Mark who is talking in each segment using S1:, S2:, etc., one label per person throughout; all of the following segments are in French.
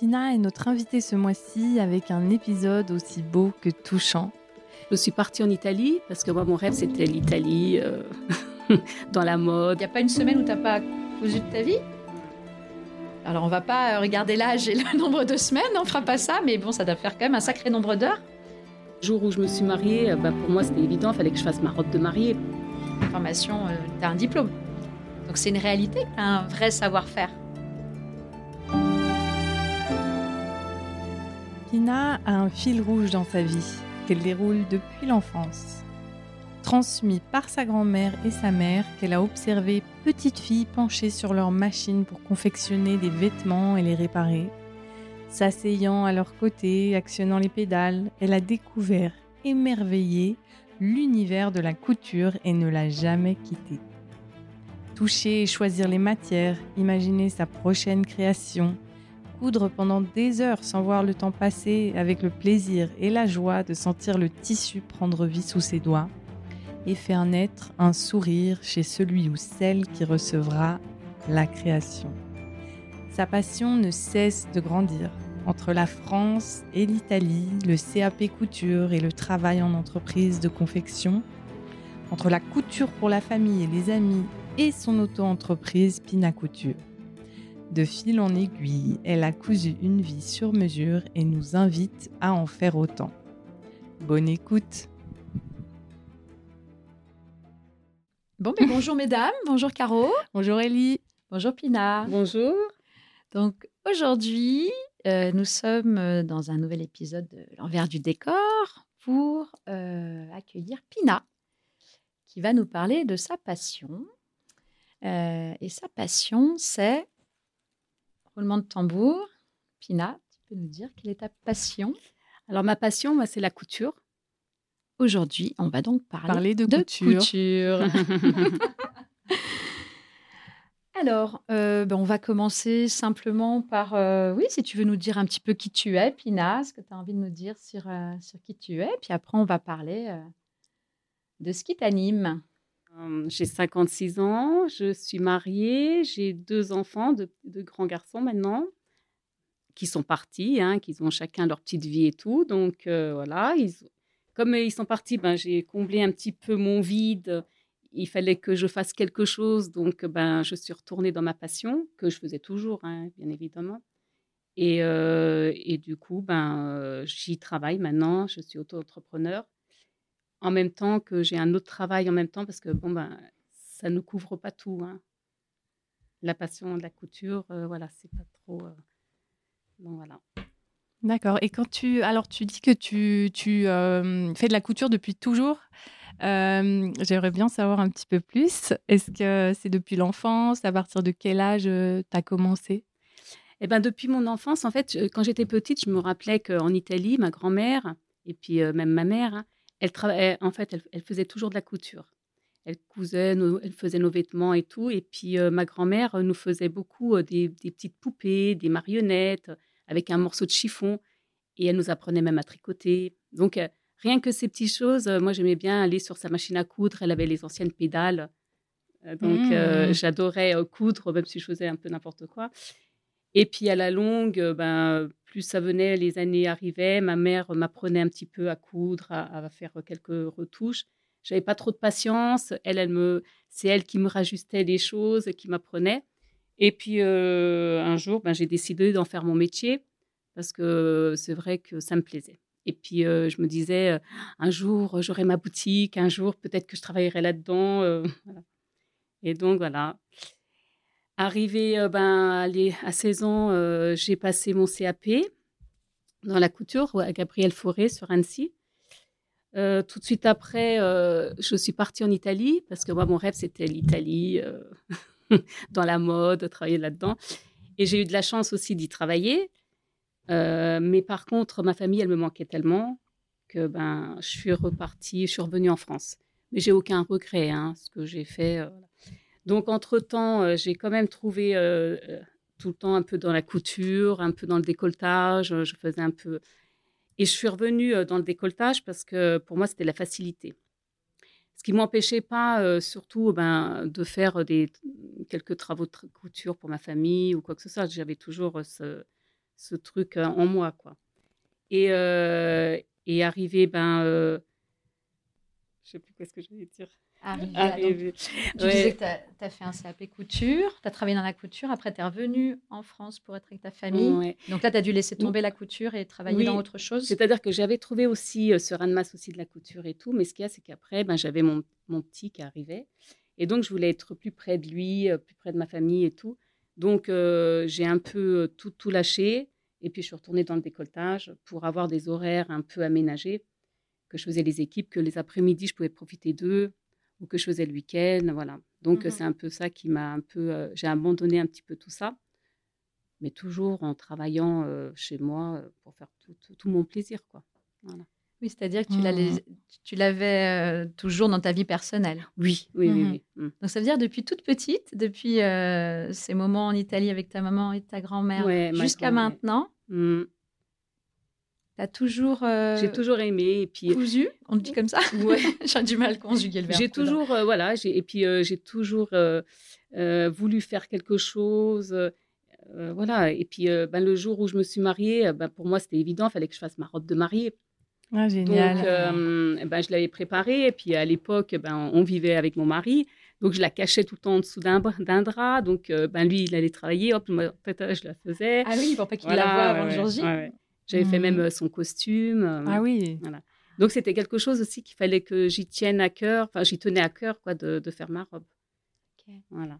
S1: Pina est notre invitée ce mois-ci avec un épisode aussi beau que touchant.
S2: Je suis partie en Italie parce que moi, mon rêve, c'était l'Italie, euh, dans la mode.
S3: Il n'y a pas une semaine où tu n'as pas cousu de ta vie? Alors, on va pas regarder l'âge et le nombre de semaines, on fera pas ça, mais bon, ça doit faire quand même un sacré nombre d'heures.
S2: Le jour où je me suis mariée, bah, pour moi, c'était évident, il fallait que je fasse ma robe de mariée.
S3: Formation, euh, tu as un diplôme. Donc, c'est une réalité, un vrai savoir-faire.
S1: A un fil rouge dans sa vie qu'elle déroule depuis l'enfance. Transmis par sa grand-mère et sa mère qu'elle a observé petite fille penchée sur leur machine pour confectionner des vêtements et les réparer. S'asseyant à leur côté, actionnant les pédales, elle a découvert, émerveillé, l'univers de la couture et ne l'a jamais quitté. Toucher et choisir les matières, imaginer sa prochaine création, coudre pendant des heures sans voir le temps passer avec le plaisir et la joie de sentir le tissu prendre vie sous ses doigts et faire naître un sourire chez celui ou celle qui recevra la création. Sa passion ne cesse de grandir. Entre la France et l'Italie, le CAP couture et le travail en entreprise de confection, entre la couture pour la famille et les amis et son auto-entreprise Pina Couture. De fil en aiguille, elle a cousu une vie sur mesure et nous invite à en faire autant. Bonne écoute
S3: Bon, mais bonjour mesdames, bonjour Caro.
S1: Bonjour Ellie.
S3: Bonjour Pina.
S2: Bonjour.
S3: Donc aujourd'hui, euh, nous sommes euh, dans un nouvel épisode de l'envers du décor pour euh, accueillir Pina, qui va nous parler de sa passion. et sa passion, c'est Roulement de tambour. Pina, tu peux nous dire quelle est ta passion?
S2: Alors, ma passion, moi, c'est la couture.
S3: Aujourd'hui, on va donc parler,
S1: de, couture.
S3: Alors, euh, ben, on va commencer simplement par, euh, oui, si tu veux nous dire un petit peu qui tu es, Pina, ce que tu as envie de nous dire sur, euh, sur qui tu es. Puis après, on va parler de ce qui t'anime.
S2: J'ai 56 ans, je suis mariée, j'ai deux enfants, deux, grands garçons maintenant, qui sont partis, hein, qui ont chacun leur petite vie et tout. Donc voilà, ils, comme ils sont partis, ben, j'ai comblé un petit peu mon vide. Il fallait que je fasse quelque chose, donc ben, je suis retournée dans ma passion, que je faisais toujours, hein, bien évidemment. Et, et, du coup, ben, j'y travaille maintenant, je suis auto-entrepreneur en même temps que j'ai un autre travail en même temps parce que bon ben ça ne couvre pas tout. Hein. La passion de la couture, euh, voilà, c'est pas trop. Euh, bon voilà.
S1: D'accord. Et quand tu, alors tu dis que tu, tu euh, fais de la couture depuis toujours. J'aimerais bien savoir un petit peu plus. Est-ce que c'est depuis l'enfance? À partir de quel âge tu as commencé?
S2: Eh ben depuis mon enfance, en fait, quand j'étais petite, je me rappelais qu'en Italie, ma grand-mère et puis même ma mère, hein, elle travaillait, en fait, elle, faisait toujours de la couture. Elle cousait, elle faisait nos vêtements et tout. Et puis euh, ma grand-mère nous faisait beaucoup euh, des, petites poupées, des marionnettes avec un morceau de chiffon. Et elle nous apprenait même à tricoter. Donc euh, rien que ces petites choses, moi j'aimais bien aller sur sa machine à coudre. Elle avait les anciennes pédales. donc mmh. j'adorais coudre, même si je faisais un peu n'importe quoi. Et puis à la longue, ben, plus ça venait, les années arrivaient, ma mère m'apprenait un petit peu à coudre, à, faire quelques retouches. J'avais pas trop de patience. Elle, c'est elle qui me rajustait les choses, qui m'apprenait. Et puis euh, un jour, ben, j'ai décidé d'en faire mon métier parce que c'est vrai que ça me plaisait. Et puis euh, je me disais, euh, un jour j'aurai ma boutique, un jour peut-être que je travaillerai là-dedans. Et donc voilà. Arrivé euh, ben, à 16 ans, euh, j'ai passé mon CAP dans la couture à Gabriel Fauré sur Annecy. Euh, tout de suite après, je suis partie en Italie parce que moi, mon rêve, c'était l'Italie, dans la mode, travailler là-dedans. Et j'ai eu de la chance aussi d'y travailler. mais par contre, ma famille, elle me manquait tellement que ben, je suis repartie, je suis revenue en France. Mais j'ai aucun regret, hein, ce que j'ai fait. Donc, entre-temps, euh, j'ai quand même trouvé euh, euh, tout le temps un peu dans la couture, un peu dans le décolletage. Je faisais un peu. Et je suis revenue dans le décolletage parce que pour moi, c'était la facilité. Ce qui ne m'empêchait pas, surtout, ben, de faire des, quelques travaux de couture pour ma famille ou quoi que ce soit. J'avais toujours ce, ce truc en moi, quoi. Et, et arrivé, ben, je sais plus qu'est-ce que je voulais dire.
S3: Arrivé. tu disais que tu as, fait un CAP couture, tu as travaillé dans la couture, après tu es revenu en France pour être avec ta famille. Donc là, tu as dû laisser tomber la couture et travailler dans autre chose.
S2: C'est-à-dire que j'avais trouvé aussi ce raz de masse aussi de la couture et tout, mais ce qu'il y a, c'est qu'après, ben, j'avais mon, mon, petit qui arrivait. Et donc, je voulais être plus près de lui, plus près de ma famille et tout. Donc, j'ai un peu tout, tout lâché. Et puis, je suis retournée dans le décolletage pour avoir des horaires un peu aménagés, que je faisais les équipes, que les après-midi, je pouvais profiter d'eux, ou que je faisais le week-end. Voilà. Donc, mmh c'est un peu ça qui m'a un peu. j'ai abandonné un petit peu tout ça, mais toujours en travaillant chez moi pour faire tout, tout, mon plaisir. Quoi. Voilà.
S3: Oui, c'est-à-dire que tu l'avais toujours dans ta vie personnelle.
S2: Oui, oui, oui. oui.
S3: Mmh. Donc ça veut dire depuis toute petite, depuis ces moments en Italie avec ta maman et ta grand-mère jusqu'à maintenant, mmh. As toujours.
S2: J'ai toujours aimé. Et puis,
S3: cousu, on dit comme ça
S2: Ouais.
S3: j'ai du mal à conjuguer le verbe.
S2: J'ai toujours, voilà, et puis j'ai toujours voulu faire quelque chose. voilà, et puis ben, le jour où je me suis mariée, ben, pour moi c'était évident, il fallait que je fasse ma robe de mariée.
S1: Ah, génial.
S2: Donc, euh, ben, je l'avais préparée. Et puis, à l'époque, ben, on vivait avec mon mari. Donc, je la cachais tout le temps en dessous d'un drap. Donc, euh, ben, lui, il allait travailler. Hop, moi, je la faisais.
S3: Ah oui, pour pas qu'il la voie avant le jour J.
S2: J'avais fait même mmh. son costume.
S1: Ah oui.
S2: Voilà. Donc, c'était quelque chose aussi qu'il fallait que j'y tienne à cœur. Enfin, j'y tenais à cœur, quoi, de, de faire ma robe. Voilà.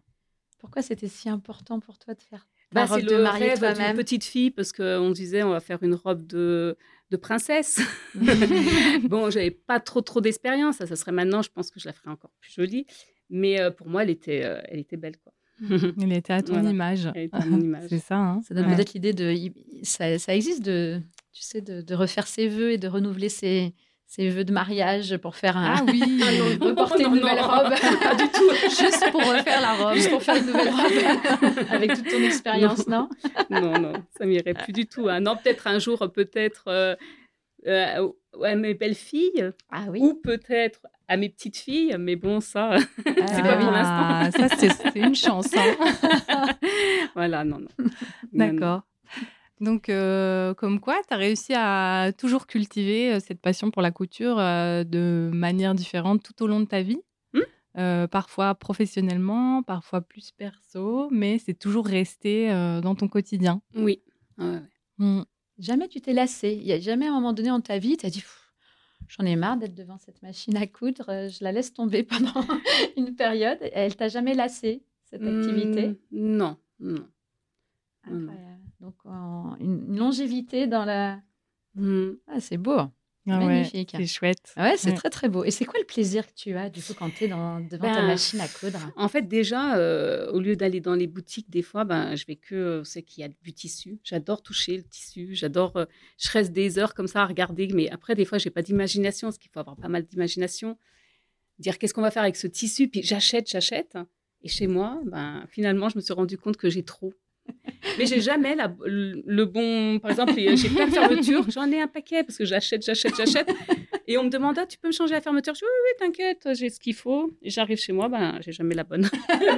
S3: Pourquoi c'était si important pour toi de faire
S2: bah, c'est le rêve d'une petite fille parce qu'on disait on va faire une robe de, de princesse. bon, j'avais pas trop trop d'expérience. Ça, serait maintenant, je pense que je la ferais encore plus jolie. Mais euh, pour moi, elle était, euh, elle était belle, quoi.
S1: elle était à ton image. C'est ça. Hein.
S3: ça donne peut-être l'idée de, ça, ça, existe de, tu sais, de, de, refaire ses vœux et de renouveler ses, ses vœux de mariage pour faire un.
S1: Ah oui,
S3: ah reporter une nouvelle robe.
S2: Pas du tout.
S3: Juste pour refaire la robe. Juste pour faire une nouvelle robe. Avec toute ton expérience, non?
S2: Non, non, ça m'irait plus du tout. Hein. Non, peut-être un jour, peut-être euh, euh, à mes belles filles.
S3: Ah oui.
S2: Ou peut-être à mes petites filles. Mais bon, ça, c'est pas pour l'instant.
S1: Ça, c'est une chance. Hein.
S2: voilà, non, non.
S1: D'accord. Donc, euh, comme quoi, tu as réussi à toujours cultiver euh, cette passion pour la couture euh, de manière différente tout au long de ta vie? Mmh. parfois professionnellement, parfois plus perso, mais c'est toujours resté dans ton quotidien?
S2: Oui.
S3: Mmh. Jamais tu t'es lassé. Il n'y a jamais un moment donné dans ta vie, tu as dit j'en ai marre d'être devant cette machine à coudre, je la laisse tomber pendant une période. Elle t'a jamais lassé, cette activité?
S2: Mmh, Non, non.
S3: Incroyable. Donc, une longévité dans la.
S2: Mmh.
S3: Ah, c'est beau.
S1: Ah Magnifique. c'est chouette.
S3: Ouais, c'est très très beau. Et c'est quoi le plaisir que tu as du coup quand tu es devant ta ben, machine à coudre?
S2: En fait, déjà, euh, au lieu d'aller dans les boutiques, des fois, ben, je vais que c'est qu'il y a du tissu. J'adore toucher le tissu. J'adore. Euh, je reste des heures comme ça à regarder. Mais après, des fois, j'ai pas d'imagination, parce qu'il faut avoir pas mal d'imagination. Dire qu'est-ce qu'on va faire avec ce tissu? Puis j'achète, j'achète. Et chez moi, ben, finalement, je me suis rendu compte que j'ai trop. Mais j'ai jamais la, le, bon. Par exemple, j'ai plein de fermetures. J'en ai un paquet parce que j'achète, j'achète, j'achète. Et on me demande ah, tu peux me changer la fermeture? Je dis oui, oui, t'inquiète, j'ai ce qu'il faut. Et j'arrive chez moi, ben, j'ai jamais la bonne, la,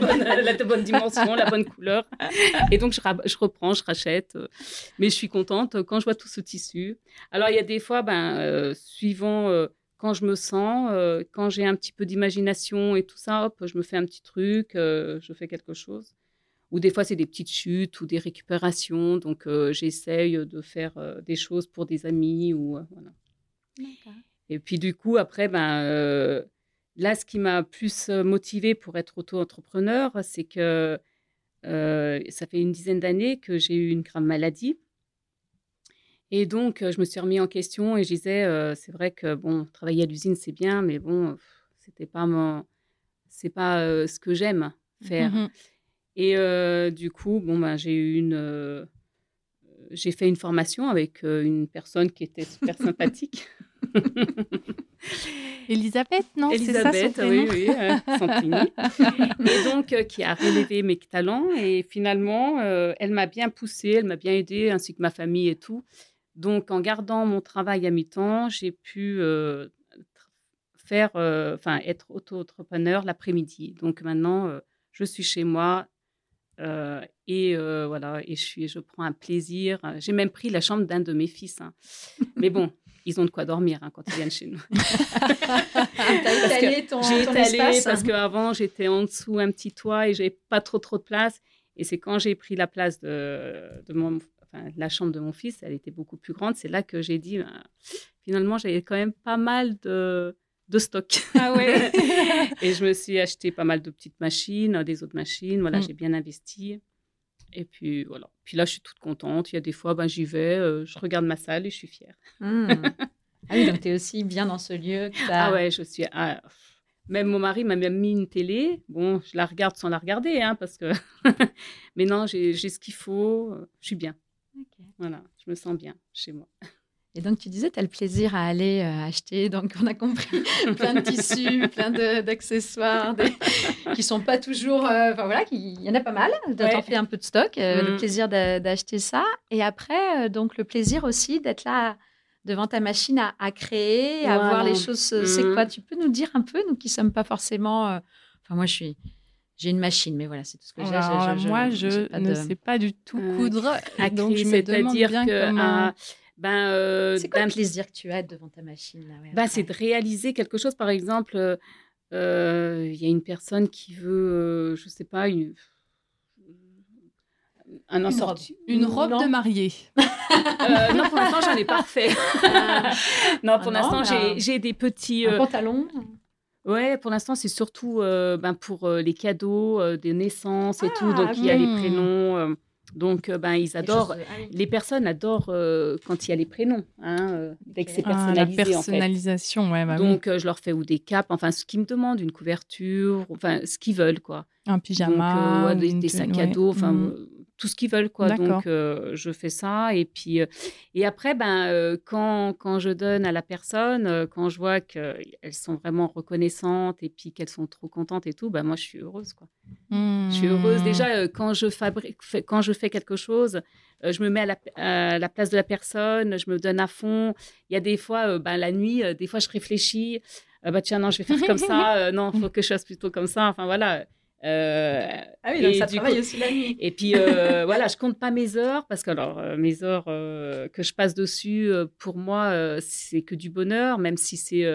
S2: bonne, dimension, la bonne couleur. Et donc, je, je, reprends, je rachète. Mais je suis contente quand je vois tout ce tissu. Alors, il y a des fois, ben, euh, suivant. Euh, quand je me sens, euh, quand j'ai un petit peu d'imagination et tout ça, hop, je me fais un petit truc, je fais quelque chose. Ou des fois, c'est des petites chutes ou des récupérations. Donc, euh, j'essaye de faire euh, des choses pour des amis. Ou, euh, voilà. Et puis, du coup, après, ben, là, ce qui m'a plus motivée pour être auto-entrepreneur, c'est que ça fait une dizaine d'années que j'ai eu une grave maladie. Et donc, je me suis remis en question et je disais, c'est vrai que, bon, travailler à l'usine, c'est bien, mais bon, c'était pas mon... C'est pas ce que j'aime faire. Mmh et euh, du coup, bon, ben, j'ai eu une. Euh, j'ai fait une formation avec euh, une personne qui était super sympathique.
S1: Elisabeth, non
S2: Elisabeth,
S1: ça,
S2: oui, oui, et donc, qui a relevé mes talents. Et finalement, elle m'a bien poussée, elle m'a bien aidée, ainsi que ma famille et tout. Donc, en gardant mon travail à mi-temps, j'ai pu faire, enfin, être auto-entrepreneur l'après-midi. Donc, maintenant, je suis chez moi Euh, et euh, voilà, et je, suis, je prends un plaisir. J'ai même pris la chambre d'un de mes fils. hein. Mais bon, ils ont de quoi dormir hein, quand ils viennent chez nous.
S3: T'as étalé ton,
S2: J'ai étalé
S3: espace.
S2: parce qu'avant, j'étais en dessous un petit toit et j'avais pas trop trop de place. Et c'est quand j'ai pris la place de, de mon, enfin, la chambre de mon fils, elle était beaucoup plus grande. C'est là que j'ai dit, ben, finalement, j'avais quand même pas mal de, de stock.
S1: Ah ouais.
S2: et je me suis acheté pas mal de petites machines, des autres machines. Voilà,
S1: Mm.
S2: j'ai bien investi. Et puis voilà. Puis là, je suis toute contente. Il y a des fois, ben, j'y vais, euh, je regarde ma salle et je suis fière.
S3: Hmm. Ah oui, donc tu es aussi bien dans ce lieu. que
S2: Ah ouais, je suis. ah, même mon mari m'a même mis une télé. Bon, je la regarde sans la regarder, hein, parce que. Mais non, j'ai ce qu'il faut. Je suis bien. Voilà, je me sens bien chez moi.
S3: Et donc, tu disais, tu as le plaisir à aller euh, acheter, donc on a compris, plein de tissus, plein de- d'accessoires, des- qui sont pas toujours. euh, Enfin voilà, il y en a pas mal. Tu
S2: Ouais.
S3: fais un peu de stock, euh, le
S2: Mhm.
S3: plaisir d'a- d'acheter ça. Et après, donc, le plaisir aussi d'être là devant ta machine à, à créer, à voir les choses. C'est
S2: Mhm.
S3: quoi? Tu peux nous dire un peu, nous qui sommes pas forcément. Enfin, moi, je suis. J'ai une machine, mais voilà, c'est tout ce que j'ai.
S1: Moi, je ne
S3: de-
S1: sais pas du tout coudre.
S2: À
S1: donc, je me demande bien
S2: que.
S1: comment...
S2: ben, euh,
S3: C'est quoi le plaisir que tu as devant ta machine là, ouais, après
S2: c'est de réaliser quelque chose. Par exemple, euh, euh, il y a une personne qui veut, euh, je sais pas, une, un
S3: Une
S2: assorti-
S1: Une robe
S3: Non.
S1: de mariée.
S2: Euh, non, pour l'instant, j'en ai pas fait. non, pour
S3: Ah
S2: l'instant,
S3: bah,
S2: j'ai- j'ai des petits.
S3: Un
S2: euh,
S3: pantalon
S2: ouais, pour l'instant, c'est surtout euh, ben, pour euh, les cadeaux, euh, des naissances et tout.
S3: Ah,
S2: Donc, il y a
S1: oui.
S2: les prénoms. Donc, euh, ben, ils adorent.
S3: de- ah.
S2: Les personnes adorent euh, quand il y a les prénoms, hein, euh, dès que c'est
S1: Ah, la
S2: personnalisé, en fait.
S1: personnalisation, ouais, bah oui.
S2: Donc, euh, je leur fais ou des capes, enfin, ce qu'ils me demandent, une couverture, enfin, ce qu'ils veulent, quoi.
S1: Un
S2: Donc,
S1: pyjama.
S2: ouais,
S1: ou
S2: des,
S1: une
S2: des
S1: tenue,
S2: sacs à dos, enfin,
S1: Mhm.
S2: Tout ce qu'ils veulent, quoi. Donc, euh, je fais ça. Et puis, euh, et après, ben, euh, quand, quand je donne à la personne, quand je vois qu'elles sont vraiment reconnaissantes et puis qu'elles sont trop contentes et tout, ben, moi, je suis heureuse, quoi. Je suis heureuse.
S1: Hmm.
S2: Déjà, quand, je fabrique, fais- quand je fais quelque chose, je me mets à la, à la place de la personne, je me donne à fond. Il y a des fois, ben, la nuit, des fois, je réfléchis. bah, tiens, non, je vais faire comme ça. non, il faut que je fasse plutôt comme ça. Enfin, voilà. Euh,
S3: Ah oui, donc ça travaille
S2: coup-
S3: aussi la nuit.
S2: et puis, euh, voilà, je compte pas mes heures parce que, alors, euh, mes heures euh, que je passe dessus, pour moi, c'est que du bonheur, même si c'est.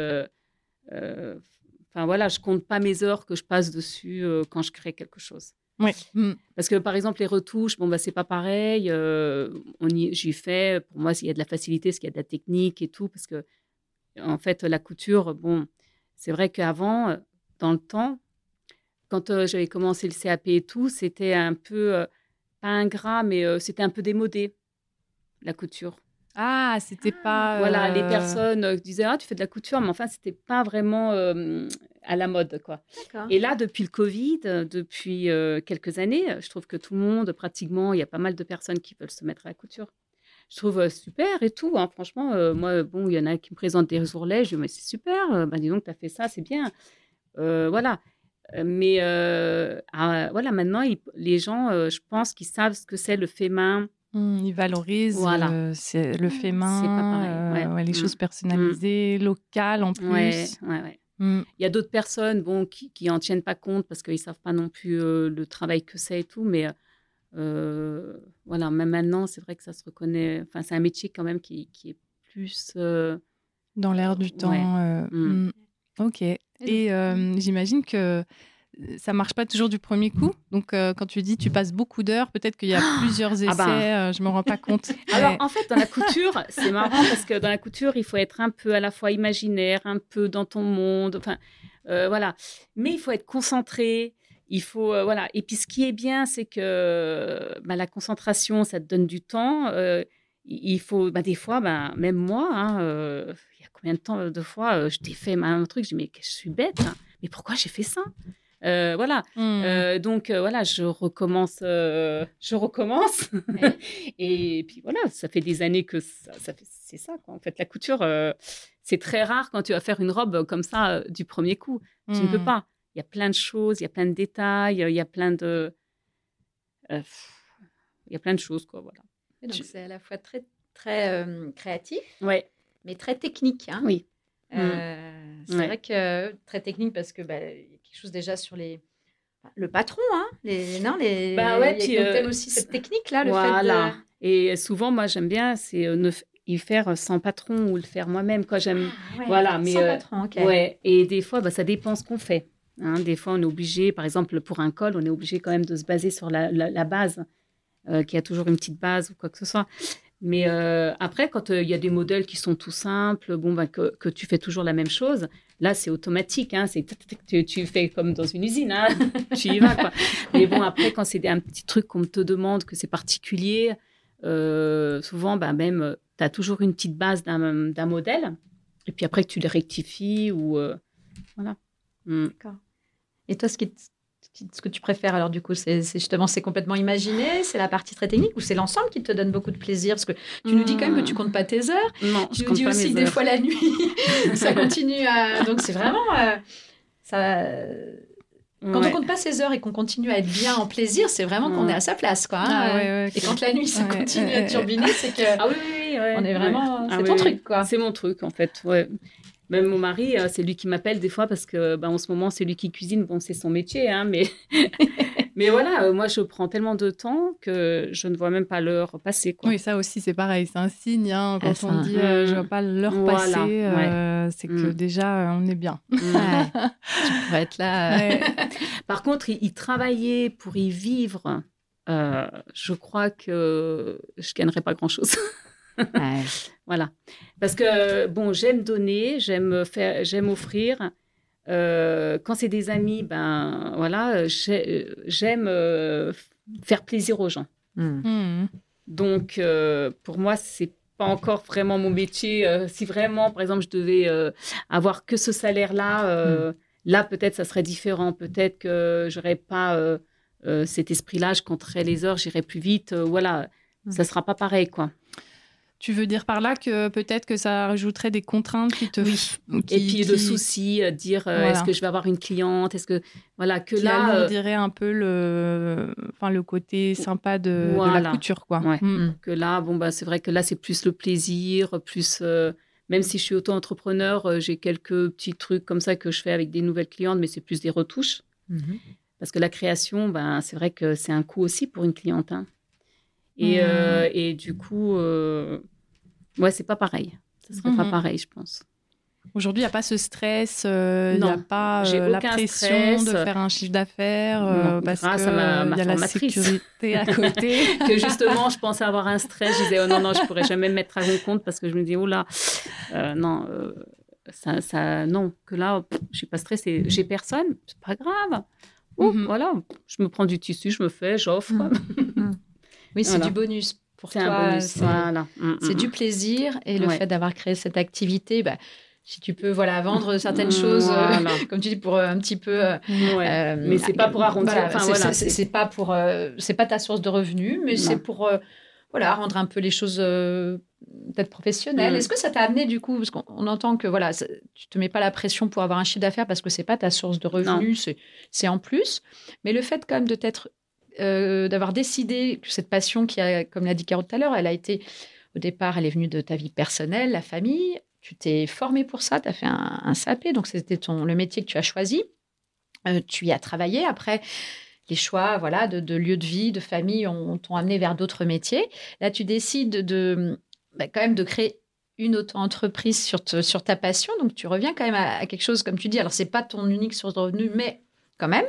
S2: Enfin, voilà, je compte pas mes heures que je passe dessus quand je crée quelque chose.
S1: Ouais. Hmm.
S2: Parce que par exemple, les retouches, bon, bah, c'est pas pareil. on y, j'y fais. Pour moi, il y a de la facilité, qu'il y a de la technique et tout. Parce que, en fait, la couture, bon, c'est vrai qu'avant, dans le temps, quand euh, j'avais commencé le CAP et tout, c'était un peu, euh, pas ingrat, mais euh, c'était un peu démodé, la couture.
S1: Ah, c'était pas.
S2: Voilà, les personnes disaient, ah, tu fais de la couture, mais enfin, c'était pas vraiment à la mode, quoi. Et là, depuis le Covid, depuis quelques années, je trouve que tout le monde, pratiquement, il y a pas mal de personnes qui veulent se mettre à la couture. Je trouve super et tout. hein. Franchement, euh, moi, bon, il y en a qui me présentent des ourlets. Je dis, mais c'est super. euh, ben, dis donc, tu as fait ça, c'est bien. Euh, voilà. Euh, Mais euh, ah, voilà, maintenant, les gens, euh, je pense qu'ils savent ce que c'est le fait main.
S1: hmm, ils valorisent
S2: Voilà.
S1: c'est le fait main,
S2: C'est pas pareil, ouais.
S1: ouais, les
S2: Hmm.
S1: choses personnalisées, locales en plus.
S2: Ouais. Il y a d'autres personnes bon, qui, qui en tiennent pas compte parce qu'ils savent pas non plus le travail que c'est et tout. Mais voilà, même maintenant, c'est vrai que ça se reconnaît. Enfin, c'est un métier quand même qui, qui est plus.
S1: Dans l'air du temps. Ok. Et euh, j'imagine que ça marche pas toujours du premier coup. Donc, euh, quand tu dis tu passes beaucoup d'heures, peut-être qu'il y a plusieurs essais.
S2: Ah bah.
S1: euh, je me rends pas compte.
S2: Alors, en fait, dans la couture, c'est marrant parce que dans la couture, il faut être un peu à la fois imaginaire, un peu dans ton monde. Enfin, euh, voilà. Mais il faut être concentré. Il faut, euh, voilà. Et puis, ce qui est bien, c'est que bah, la concentration, ça te donne du temps. Euh, il faut, bah, des fois, bah, même moi, hein, euh, combien de temps, de fois, euh, je t'ai fait un truc, je dis, mais je suis bête. hein. Mais pourquoi j'ai fait ça? Euh, Voilà. Euh, donc euh, voilà, je recommence, euh, je recommence. et puis voilà, ça fait des années que ça, ça fait, c'est ça quoi. En fait, la couture, euh, c'est très rare quand tu vas faire une robe comme ça euh, du premier coup. Tu ne peux
S1: Hmm.
S2: pas. Il y a plein de choses, il y a plein de détails, il y a plein de, euh, il y a plein de choses quoi. Voilà.
S3: Et donc, c'est à la fois très, très euh, créatif,
S2: Ouais.
S3: Mais très technique. hein.
S2: Oui.
S3: Euh, c'est
S2: Ouais.
S3: vrai que très technique parce que bah, y a quelque chose déjà sur les. le patron, hein les, non, les,
S2: Bah ouais, puis, euh,
S3: aussi cette technique-là, le
S2: voilà.
S3: fait de...
S2: Et souvent, moi, j'aime bien, c'est euh, ne y faire sans patron ou le faire moi-même. Quoi, j'aime.
S3: Ah ouais,
S2: Voilà, mais,
S3: sans
S2: euh,
S3: patron, ok.
S2: Ouais. Et des fois, bah, ça dépend ce qu'on fait. hein. Des fois, on est obligé, par exemple, pour un col, on est obligé quand même de se baser sur la, la, la base, euh, qui a toujours une petite base ou quoi que ce soit. Mais euh, après, quand euh, il y a des modèles qui sont tout simples, bon, bah, que, que tu fais toujours la même chose, là, c'est automatique. Hein, c'est tu, tu fais comme dans une usine. Hein, tu y vas. Quoi. Mais bon, après, quand c'est un petit truc qu'on te demande, que c'est particulier, euh, souvent, bah, même, tu as toujours une petite base d'un modèle. Et puis après, que tu les rectifies ou. voilà. Mm.
S3: Et toi, ce, qui te- ce que tu préfères, alors du coup, c'est justement, c'est complètement imaginé, c'est la partie très technique ou c'est l'ensemble qui te donne beaucoup de plaisir? Parce que tu nous dis quand même que tu comptes pas tes heures.
S2: Non,
S3: Tu
S2: je
S3: nous
S2: compte
S3: dis
S2: pas
S3: aussi
S2: mes
S3: que des
S2: heures.
S3: fois la nuit, ça continue à... Donc c'est vraiment... euh, ça... Quand
S2: Ouais.
S3: on compte pas ses heures et qu'on continue à être bien en plaisir, c'est vraiment qu'on
S2: Ouais.
S3: est à sa place, quoi. hein.
S1: Ah ouais, ouais,
S3: Et quand la nuit, ça
S1: Ouais,
S3: continue
S1: ouais,
S3: à
S1: ouais.
S3: turbiner, c'est que
S2: Ah oui, oui, oui,
S3: on est vraiment...
S2: Ouais.
S3: C'est
S2: Ah
S3: ton
S2: oui,
S3: truc, quoi.
S2: C'est mon truc, en fait. Même mon mari, euh, c'est lui qui m'appelle des fois parce que, bah, en ce moment, c'est lui qui cuisine. Bon, c'est son métier, hein, mais, mais voilà, euh, moi, je prends tellement de temps que je ne vois même pas l'heure passer, quoi.
S1: Oui, ça aussi, c'est pareil. C'est un signe. hein, quand
S3: Ah,
S1: on
S3: ça.
S1: dit euh, je
S2: Mm.
S1: vois pas l'heure
S2: Voilà,
S1: passer, euh, c'est que
S2: Mm.
S1: déjà, euh, on est bien.
S2: Mm.
S3: Ouais. tu pourrais être là...
S1: Ouais.
S2: Par contre, y, y travailler pour y vivre, euh, je crois que je gagnerais pas grand-chose.
S3: Ouais.
S2: Voilà. Parce que, bon, j'aime donner, j'aime faire, j'aime offrir. Euh, quand c'est des amis, ben voilà, j'ai- j'aime euh, faire plaisir aux gens.
S3: Hmm.
S1: Mm.
S2: Donc, euh, pour moi, c'est pas encore vraiment mon métier. Euh, si vraiment, par exemple, je devais euh, avoir que ce salaire-là, euh, là, peut-être, ça serait différent. Peut-être que j'aurais pas euh, euh, cet esprit-là, je compterais les heures, j'irais plus vite. euh, voilà,
S3: Mm.
S2: ça sera pas pareil, quoi.
S1: Tu veux dire par là que peut-être que ça rajouterait des contraintes qui te.
S2: Oui.
S1: qui-
S2: Et puis, le souci, euh, dire euh,
S1: Voilà.
S2: est-ce que je vais avoir une cliente? Est-ce que. Voilà, que
S1: qui
S2: là. euh,
S1: alourdirait un peu le, enfin, le côté sympa de, de la couture, quoi.
S2: Ouais.
S1: Mm.
S2: que là, bon, bah, c'est vrai que là, c'est plus le plaisir, plus. euh, même si je suis auto-entrepreneur, j'ai quelques petits trucs comme ça que je fais avec des nouvelles clientes, mais c'est plus des retouches.
S3: Mhm.
S2: Parce que la création, ben, c'est vrai que c'est un coût aussi pour une cliente. hein. Et,
S1: Mhm.
S2: euh, et du coup, euh, ouais, c'est pas pareil. Ce serait pas
S1: Mhm.
S2: pareil, je pense.
S1: Aujourd'hui, il n'y a pas ce stress, euh, il n'y a
S2: Non,
S1: pas
S2: j'ai
S1: euh, la
S2: aucun
S1: pression
S2: stress.
S1: de faire un chiffre d'affaires euh, parce
S2: grâce
S1: que
S2: à ma- ma
S1: il y a la sécurité à côté.
S2: que justement, je pensais avoir un stress. Je disais, oh non, non, je pourrais jamais me mettre à mon compte parce que je me dis, oh là, euh, non, euh, ça, ça, non, que là, pff, je suis pas stressée. J'ai personne, c'est pas grave. Oh,
S1: Mhm.
S2: Voilà, je me prends du tissu, je me fais, j'offre.
S3: Mhm. Oui, c'est
S2: Voilà.
S3: du bonus pour toi. c'est-
S2: Voilà. Mm,
S3: C'est
S2: mm,
S3: du
S2: mm.
S3: plaisir et le
S2: Ouais.
S3: fait d'avoir créé cette activité, bah, si tu peux voilà, vendre certaines
S2: Mm,
S3: choses, euh,
S2: voilà.
S3: comme tu dis, pour euh, un petit peu. euh,
S2: Ouais.
S3: euh,
S2: Mais c'est pas pour arrondir- enfin,
S3: c'est-
S2: voilà,
S3: c'est- pas pour. c'est pas ta source de revenus, mais c'est pour. voilà, rendre un peu les choses peut-être professionnelles.
S2: Mm.
S3: Est-ce que ça t'a amené du coup, parce qu'on on entend que voilà, ça- tu te mets pas la pression pour avoir un chiffre d'affaires parce que c'est pas ta source de revenus, c'est- c'est en plus. Mais le fait quand même de t'être, euh, d'avoir décidé que cette passion qui a, comme l'a dit Caro tout à l'heure, elle a été au départ, elle est venue de ta vie personnelle, la famille. Tu t'es formé pour ça, tu as fait un, un donc c'était ton le métier que tu as choisi. Euh, tu y as travaillé. Après, les choix voilà, de, lieu de vie, de famille ont- t'ont amené vers d'autres métiers. Là, tu décides de, bah, quand même de créer une auto-entreprise sur, ta passion. Donc, tu reviens quand même à, à quelque chose, comme tu dis. Alors, c'est pas ton unique source de revenus, mais quand même.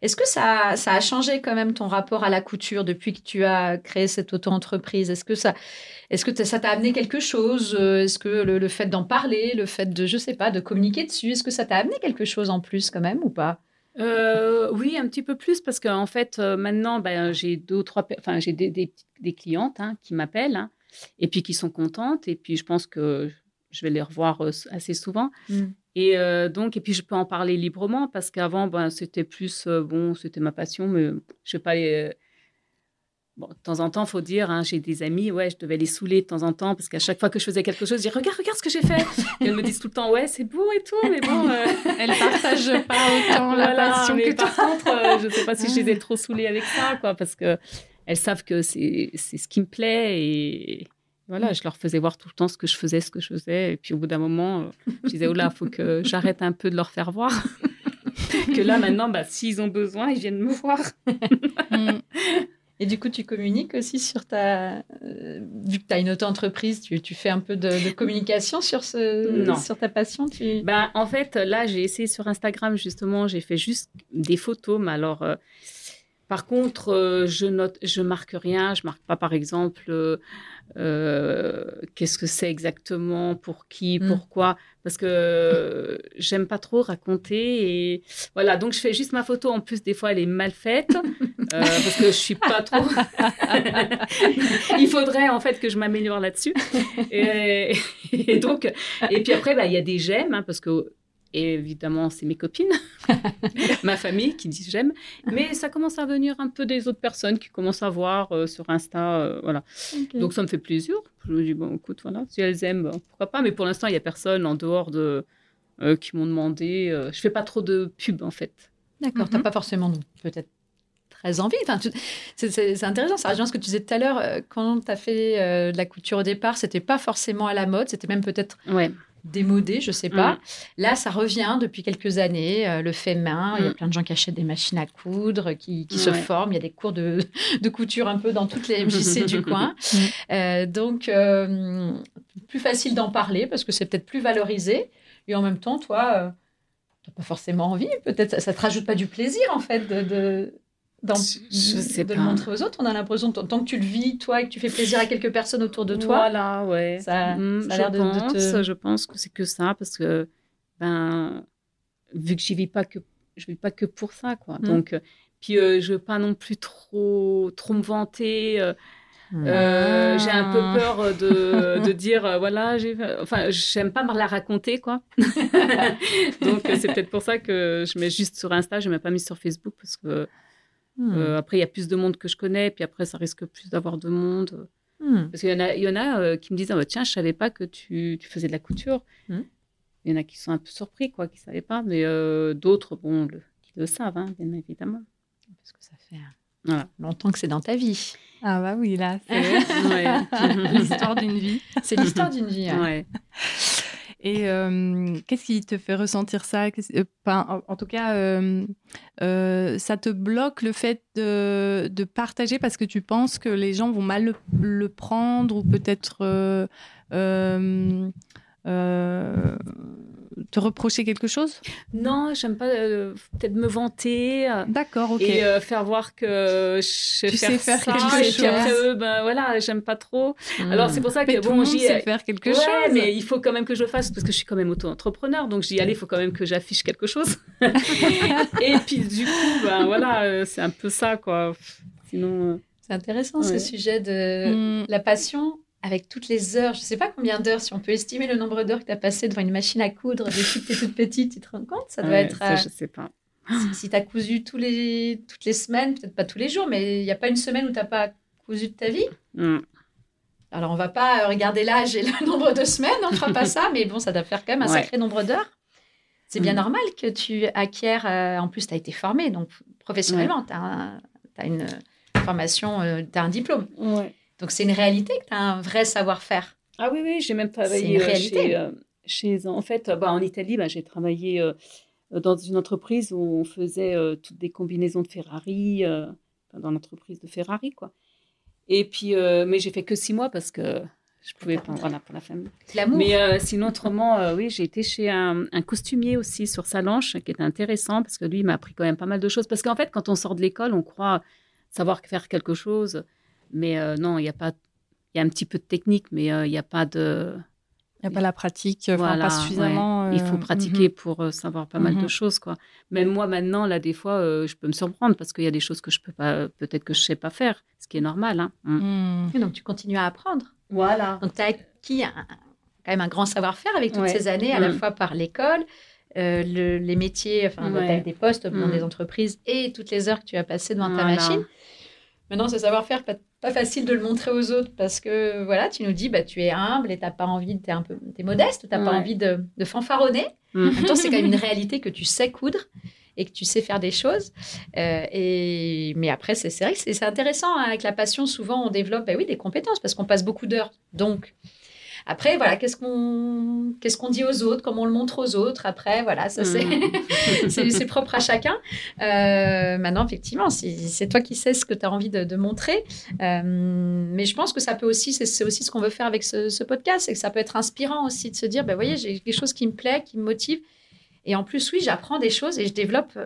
S3: Est-ce que ça, ça a changé quand même ton rapport à la couture depuis que tu as créé cette auto-entreprise? Est-ce que ça, est-ce que ça t'a amené quelque chose? Euh, Est-ce que le, le fait d'en parler, le fait de, je sais pas, de communiquer dessus, est-ce que ça t'a amené quelque chose en plus quand même ou pas?
S2: Euh, oui, un petit peu plus parce qu'en fait, euh, maintenant, ben, j'ai deux ou trois, enfin, j'ai des, des, des clientes hein, qui m'appellent hein, et puis qui sont contentes. Et puis, je pense que je vais les revoir euh, assez souvent.
S3: Mm.
S2: Et euh, donc, et puis, je peux en parler librement parce qu'avant, ben, c'était plus, euh, bon, c'était ma passion, mais je sais pas les. Bon, de temps en temps, faut dire, hein, j'ai des amis, ouais, je devais les saouler de temps en temps parce qu'à chaque fois que je faisais quelque chose, je dis regarde, regarde ce que j'ai fait. Et elles me disent tout le temps, ouais, c'est beau et tout, mais bon. euh,
S1: Elle partage pas autant la
S2: voilà,
S1: passion
S2: mais
S1: que toi.
S2: par contre, euh, je ne sais pas si je les ai trop saoulées avec ça, quoi, parce que elles savent que c'est c'est ce qui me plaît et voilà, je leur faisais voir tout le temps ce que je faisais, ce que je faisais, et puis au bout d'un moment, euh, je disais oh là, faut que j'arrête un peu de leur faire voir. que là, maintenant, bah, s'ils ont besoin, ils viennent me voir.
S3: Mm. Et du coup, tu communiques aussi sur ta. Euh, vu que tu as une auto-entreprise, tu, tu, fais un peu de, communication sur, ce, sur ta passion tu...
S2: ben, En fait, là, j'ai essayé sur Instagram, justement, j'ai fait juste des photos, mais alors. Euh, par contre, euh, je note, je marque rien. Je marque pas, par exemple, euh, euh, qu'est-ce que c'est exactement, pour qui, mm. pourquoi, parce que j'aime pas trop raconter. Et voilà, donc je fais juste ma photo. En plus, des fois, elle est mal faite parce que je suis pas trop. Il faudrait en fait que je m'améliore là-dessus. Et, donc, et puis après, bah, il y a des j'aime, hein, parce que et évidemment, c'est mes copines, ma famille qui disent j'aime. Mais ça commence à venir un peu des autres personnes qui commencent à voir euh, sur Insta. Euh, voilà. Donc ça me fait plaisir. Je me dis, bon, écoute, voilà, si elles aiment, pourquoi pas. Mais pour l'instant, il n'y a personne en dehors de. Euh, qui m'ont demandé. je fais pas trop de pub en fait.
S3: D'accord, tu n'as pas forcément peut-être très envie. Enfin, c'est intéressant, ça rejoint ce que tu disais tout à l'heure. Quand tu as fait de la couture au départ, c'était pas forcément à la mode, c'était même peut-être
S2: ouais
S3: démodé, je sais pas. Mm. Là, ça revient depuis quelques années, euh, le fait main. Il y a mm. plein de gens qui achètent des machines à coudre, qui, se forment. Il y a des cours de, couture un peu dans toutes les MJC du coin. Mm. Euh, donc, euh, plus facile d'en parler parce que c'est peut-être plus valorisé. Et en même temps, toi, tu n'as pas forcément envie. Peut-être ça ne te rajoute pas du plaisir, en fait, de, je sais de le montrer aux autres. On a l'impression, tant que tu le vis, toi, et que tu fais plaisir à quelques personnes autour de toi.
S2: Voilà, ouais. Ça, mm, a l'air de, te... Je pense que c'est que ça, parce que, ben, vu que je vis pas que, je vis pas que pour ça, quoi. Mm. Donc, euh, puis euh, je veux pas non plus trop, trop me vanter. Euh, euh j'ai un peu ah. peur de, de dire voilà j'ai enfin j'aime pas me la raconter quoi donc c'est peut-être pour ça que je mets juste sur Insta je mets pas mis sur Facebook parce que Hmm. Euh, après, il y a plus de monde que je connais, puis après, ça risque plus d'avoir de monde. Hmm. Parce qu'il y en a, il y en a euh, qui me disent ah, bah, Tiens, je savais pas que tu, tu faisais de la couture. Hmm. Il y en a qui sont un peu surpris, quoi, qui ne savaient pas, mais euh, d'autres, bon, le, qui le savent, hein, bien évidemment.
S3: Parce que ça fait longtemps que c'est dans ta vie.
S1: Ah, bah oui, là, c'est l'histoire d'une vie.
S3: C'est l'histoire d'une vie.
S2: Ouais.
S1: Et euh, qu'est-ce qui te fait ressentir ça? Euh, en, tout cas, euh, ça te bloque le fait de, de, partager parce que tu penses que les gens vont mal le, prendre ou peut-être te reprocher quelque chose?
S2: Non, j'aime pas euh, peut-être me vanter.
S1: Euh, D'accord, ok.
S2: Et euh, faire voir que je sais
S1: tu
S2: faire,
S1: sais faire
S2: ça,
S1: quelque chose.
S2: Après, ben, voilà, j'aime pas trop.
S1: Hmm.
S2: Alors c'est pour ça que
S1: bon, j'y sais faire quelque
S2: ouais,
S1: chose.
S2: mais il faut quand même que je fasse parce que je suis quand même auto-entrepreneur, donc j'y allais, il faut quand même que j'affiche quelque chose. et puis du coup, ben voilà, c'est un peu ça quoi. Sinon.
S3: C'est intéressant ce sujet de hmm. la passion avec toutes les heures, je ne sais pas combien d'heures, si on peut estimer le nombre d'heures que tu as passé devant une machine à coudre depuis que tu es toute petite, tu te rends compte? Ça doit être.
S2: Ça, je sais pas.
S3: Si, tu as cousu tous les, toutes les semaines, peut-être pas tous les jours, mais il n'y a pas une semaine où tu n'as pas cousu de ta vie?
S2: Mm.
S3: Alors, on va pas regarder l'âge et le nombre de semaines, on ne fera pas ça, mais bon, ça doit faire quand même un sacré nombre d'heures. C'est bien mm. normal que tu acquiers. Euh, en plus, tu as été formé, donc professionnellement, tu as, une formation, euh, tu as un diplôme.
S2: Ouais.
S3: Donc c'est une réalité que tu as un vrai savoir-faire.
S2: Ah oui, oui, j'ai même travaillé euh, chez, euh, chez, En fait, bah, en Italie, bah, j'ai travaillé euh, dans une entreprise où on faisait toutes des combinaisons de Ferrari, dans l'entreprise de Ferrari, quoi. Et puis, mais j'ai fait que six mois parce que je pouvais pas, voilà, pour la famille.
S3: L'amour.
S2: Mais sinon, autrement, oui, j'ai été chez un, un, costumier aussi sur Salanche, qui était intéressant parce que lui, il m'a appris quand même pas mal de choses. Parce qu'en fait, quand on sort de l'école, on croit savoir faire quelque chose. Mais euh, non, il y a pas. Il y a un petit peu de technique, mais euh, il n'y a pas de.
S1: Il n'y a pas la pratique, pas suffisamment.
S2: Il faut euh, pratiquer mhm. pour savoir pas mal de mhm. choses, quoi. Même moi, maintenant, là, des fois, je peux me surprendre parce qu'il y a des choses que je peux pas, peut-être que je sais pas faire, ce qui est normal. Hein.
S3: Mm. donc, tu continues à apprendre.
S2: Voilà.
S3: Donc, tu as acquis quand même un grand savoir-faire avec toutes ces années, à la mm. fois par l'école, les métiers, enfin, des postes dans mm. des entreprises et toutes les heures que tu as passées devant ta machine. Maintenant, ce savoir-faire, pas, pas, facile de le montrer aux autres parce que voilà, tu nous dis, bah, tu es humble et tu n'as pas envie, tu es un peu, es modeste, tu n'as pas envie de, de fanfaronner. Mm. En même temps, c'est quand même une réalité que tu sais coudre et que tu sais faire des choses. Euh, et... Mais après, c'est vrai que c'est intéressant. Hein, avec la passion, souvent, on développe bah oui, des compétences parce qu'on passe beaucoup d'heures. Donc, Après, voilà, qu'est-ce qu'on qu'est-ce qu'on dit aux autres, comment on le montre aux autres? Après, voilà, ça c'est
S2: Mm.
S3: c'est propre à chacun. Euh, maintenant, effectivement, c'est toi qui sais ce que tu as envie de, de montrer. Euh, mais je pense que ça peut aussi, c'est aussi ce qu'on veut faire avec ce, ce podcast, c'est que ça peut être inspirant aussi de se dire, ben, voyez, j'ai quelque chose qui me plaît, qui me motive. Et en plus, oui, j'apprends des choses et je développe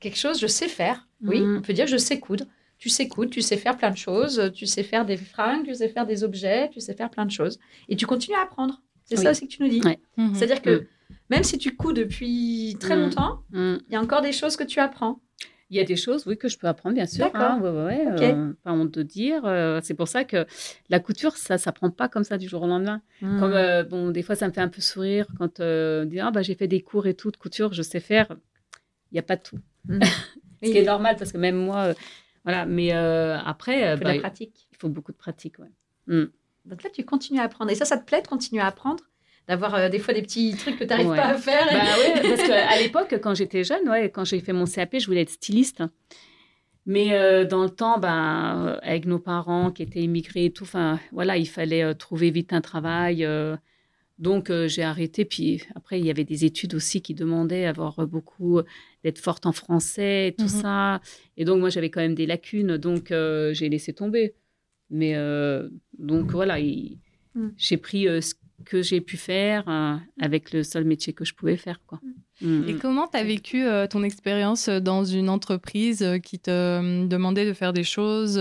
S3: quelque chose, je sais faire. Oui,
S2: Mhm.
S3: on peut dire je sais coudre. Tu sais coudre, tu sais faire plein de choses, tu sais faire des fringues, tu sais faire des objets, tu sais faire plein de choses. Et tu continues à apprendre. C'est
S2: Oui.
S3: ça aussi que tu nous dis.
S2: Ouais.
S1: Mhm.
S3: C'est-à-dire que même si tu couds depuis très
S2: Mhm.
S3: longtemps,
S2: Mm.
S3: il y a encore des choses que tu apprends.
S2: Il y a des choses, oui, que je peux apprendre, bien sûr.
S3: D'accord.
S2: hein, ouais, ouais, ouais,
S3: Ok.
S2: euh, pas honte de dire. euh, c'est pour ça que la couture, ça s'apprend pas comme ça du jour au lendemain. Comme, euh, bon, des fois, ça me fait un peu sourire quand euh, on dit ah bah j'ai fait des cours et tout de couture, je sais faire. Il n'y a pas de tout. Ce qui est normal parce que même moi, euh, voilà. Mais euh, après, euh,
S3: Il faut de
S2: bah,
S3: la pratique.
S2: il faut beaucoup de pratique, ouais. Mm.
S3: Donc là, tu continues à apprendre. Et ça, ça te plaît de continuer à apprendre? D'avoir euh, des fois des petits trucs que tu n'arrives
S2: Ouais.
S3: pas à faire
S2: Bah ouais, parce qu'à l'époque, quand j'étais jeune, ouais, quand j'ai fait mon CAP, je voulais être styliste. Mais euh, dans le temps, ben, euh, avec nos parents qui étaient immigrés et tout, voilà, il fallait trouver vite un travail. Euh, donc, euh, j'ai arrêté. Puis après, il y avait des études aussi qui demandaient avoir euh, beaucoup d'être forte en français et tout
S1: Mhm.
S2: ça. Et donc, moi, j'avais quand même des lacunes. Donc, euh, j'ai laissé tomber. Mais euh, donc, voilà, il-
S3: Mhm.
S2: j'ai pris euh, ce que j'ai pu faire euh, avec le seul métier que je pouvais faire, quoi. Mm.
S1: Et comment tu as vécu euh, ton expérience euh, dans une entreprise qui te demandait de faire des choses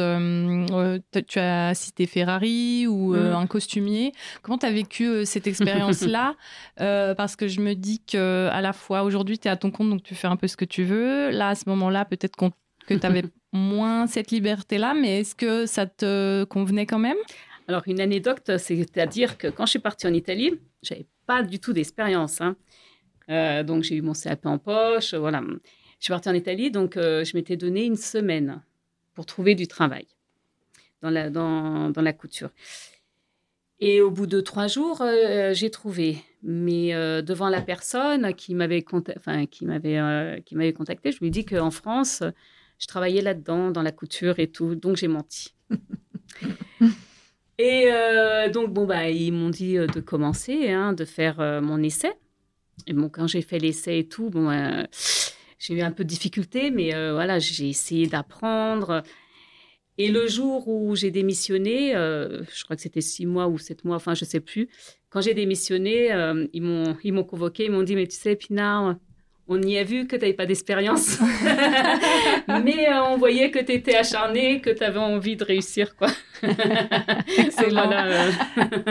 S1: Tu as cité Ferrari ou
S2: Mm.
S1: un costumier. Comment tu as vécu cette expérience-là Parce que je me dis que à la fois, aujourd'hui, tu es à ton compte, donc tu fais un peu ce que tu veux. Là, à ce moment-là, peut-être qu'on- que tu avais moins cette liberté-là, mais est-ce que ça te convenait quand même?
S2: Alors, une anecdote, c'est-à-dire que quand je suis partie en Italie, j'avais pas du tout d'expérience. hein. Euh, donc, j'ai eu mon CAP en poche. Voilà. Je suis partie en Italie, donc euh, je m'étais donné une semaine pour trouver du travail dans la, dans, dans la couture. Et au bout de trois jours, euh, j'ai trouvé. Mais devant la personne qui m'avait conta- enfin, qui m'avait qui m'avait contacté, je lui ai dit qu'en France, je travaillais là-dedans, dans la couture et tout. Donc, j'ai menti. Et euh, donc, bon, bah, ils m'ont dit euh, de commencer, hein, de faire euh, mon essai. Et bon, quand j'ai fait l'essai et tout, bon, j'ai eu un peu de difficulté, mais voilà, j'ai essayé d'apprendre. Et le jour où j'ai démissionné, je crois que c'était six mois ou sept mois, enfin, je sais plus. Quand j'ai démissionné, ils m'ont ils m'ont convoqué, ils m'ont dit, mais tu sais, Pina, on y a vu que tu n'avais pas d'expérience, mais euh, on voyait que tu étais acharnée, que tu avais envie de réussir, quoi.
S1: Excellent.
S2: Voilà, euh,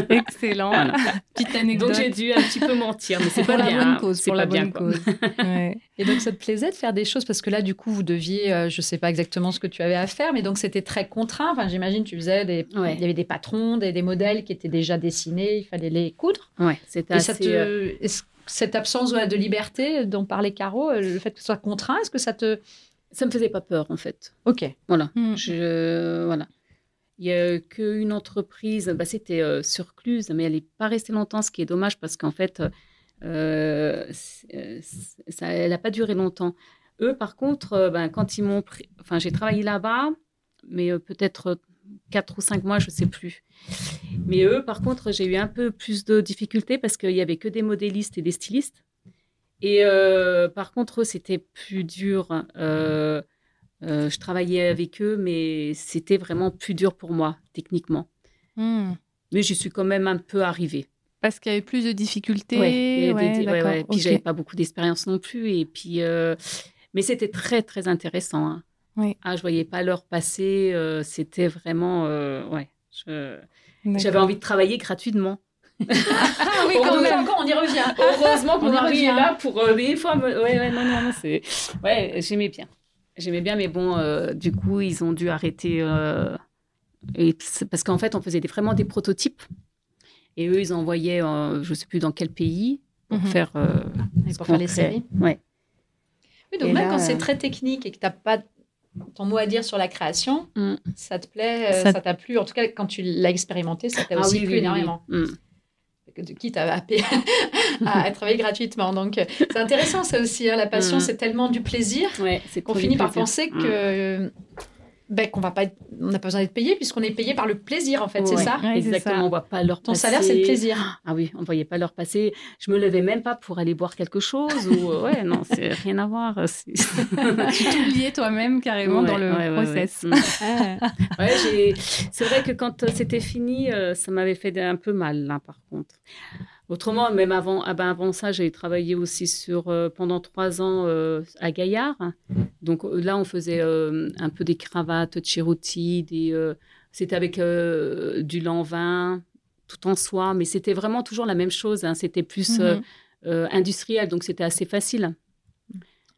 S1: Excellent.
S2: Voilà.
S1: Petite anecdote.
S2: Donc j'ai dû un petit peu mentir, mais c'est
S1: pour
S2: pas
S1: la
S2: bien.
S1: bonne
S2: hein.
S1: cause.
S2: C'est
S1: Pour la
S2: bien,
S1: bonne cause. Ouais.
S3: Et donc, ça te plaisait de faire des choses? Parce que là, du coup, vous deviez, euh, je ne sais pas exactement ce que tu avais à faire, mais donc c'était très contraint. Enfin, j'imagine, tu faisais des,
S2: Ouais.
S3: il y avait des patrons, des, des modèles qui étaient déjà dessinés, il fallait les coudre.
S2: Ouais, c'était assez.
S3: ça te, est-ce- cette absence de liberté dont parlait Caro, euh, le fait que ce soit contraint, est-ce que ça te,
S2: Ça me faisait pas peur en fait.
S3: ok,
S2: Voilà.
S1: Mm.
S2: Je voilà. Il y a qu'une entreprise, bah, c'était euh, sur Cluse, mais elle n'est pas restée longtemps, ce qui est dommage parce qu'en fait, euh, ça, elle n'a pas duré longtemps. Eux, par contre, euh, ben, quand ils m'ont pris, enfin, j'ai travaillé là-bas, mais euh, peut-être quatre ou cinq mois, je sais plus. Mais eux, par contre, j'ai eu un peu plus de difficultés parce qu'il y avait que des modélistes et des stylistes. Et euh, par contre, eux, c'était plus dur. Euh, euh, je travaillais avec eux, mais c'était vraiment plus dur pour moi, techniquement.
S1: Hmm.
S2: Mais j'y suis quand même un peu arrivée.
S1: Parce qu'il y avait plus de difficultés.
S2: Ouais, des- ouais, ouais. Puis
S1: ok.
S2: j'avais pas beaucoup d'expérience non plus. Et puis, mais c'était très très intéressant. hein.
S1: Oui.
S2: Ah, je voyais pas l'heure passer. euh, c'était vraiment, euh, ouais. J'avais envie de travailler gratuitement.
S3: Ah oui,
S2: quand même.
S3: encore, on y revient.
S2: Heureusement que
S3: On y
S2: mon mari est
S3: revient.
S2: là pour euh, des fois. me- Ouais, ouais, non, non, non, c'est. Ouais, j'aimais bien. J'aimais bien, mais bon, euh, du coup, ils ont dû arrêter. euh, et parce qu'en fait, on faisait des, vraiment des prototypes. Et eux, ils envoyaient, euh, je ne sais plus dans quel pays, pour
S1: Mhm.
S2: faire. euh,
S3: pour
S2: qu'on
S3: faire les séries.
S2: Ouais.
S3: Oui, donc
S2: Et
S3: même
S2: là,
S3: quand c'est très technique et que tu n'as pas ton mot à dire sur la création,
S2: Mm.
S3: ça te plaît, euh,
S1: Ça-
S3: ça t'a plu. En tout cas, quand tu l'as expérimenté, ça t'a
S2: Ah
S3: aussi
S2: oui,
S3: plu
S2: oui, oui, oui.
S3: énormément.
S2: Mm.
S3: Quitte à, à, travailler gratuitement. Donc, euh, c'est intéressant ça aussi. hein, la passion,
S2: Mm.
S3: c'est tellement du plaisir
S2: Ouais,
S3: qu'on finit par penser
S2: Mm.
S3: que ben, qu'on va pas être- on n'a pas besoin d'être payé puisqu'on est payé par le plaisir en fait, c'est ça
S1: Ouais,
S2: Exactement,
S1: ça.
S2: on voit pas leur
S3: Ton
S2: passer.
S3: salaire c'est le plaisir.
S2: Ah oui, on ne voyait pas l'heure passer. Je me levais même pas pour aller boire quelque chose. ou euh, ouais, non, c'est rien à voir. c'est-
S1: Tu t'oubliais toi-même carrément dans le process.
S2: ouais. Mm. C'est vrai que quand euh, c'était fini, euh, ça m'avait fait un peu mal là, par contre. Autrement, même avant, ah ben, avant ça, j'ai travaillé aussi sur euh, pendant trois ans euh, à Gaillard. Donc euh, là, on faisait euh, un peu des cravates, Cheroti, des. c'était avec du lin-vin, tout en soie, mais c'était vraiment toujours la même chose. hein. C'était plus euh, industriel, donc c'était assez facile.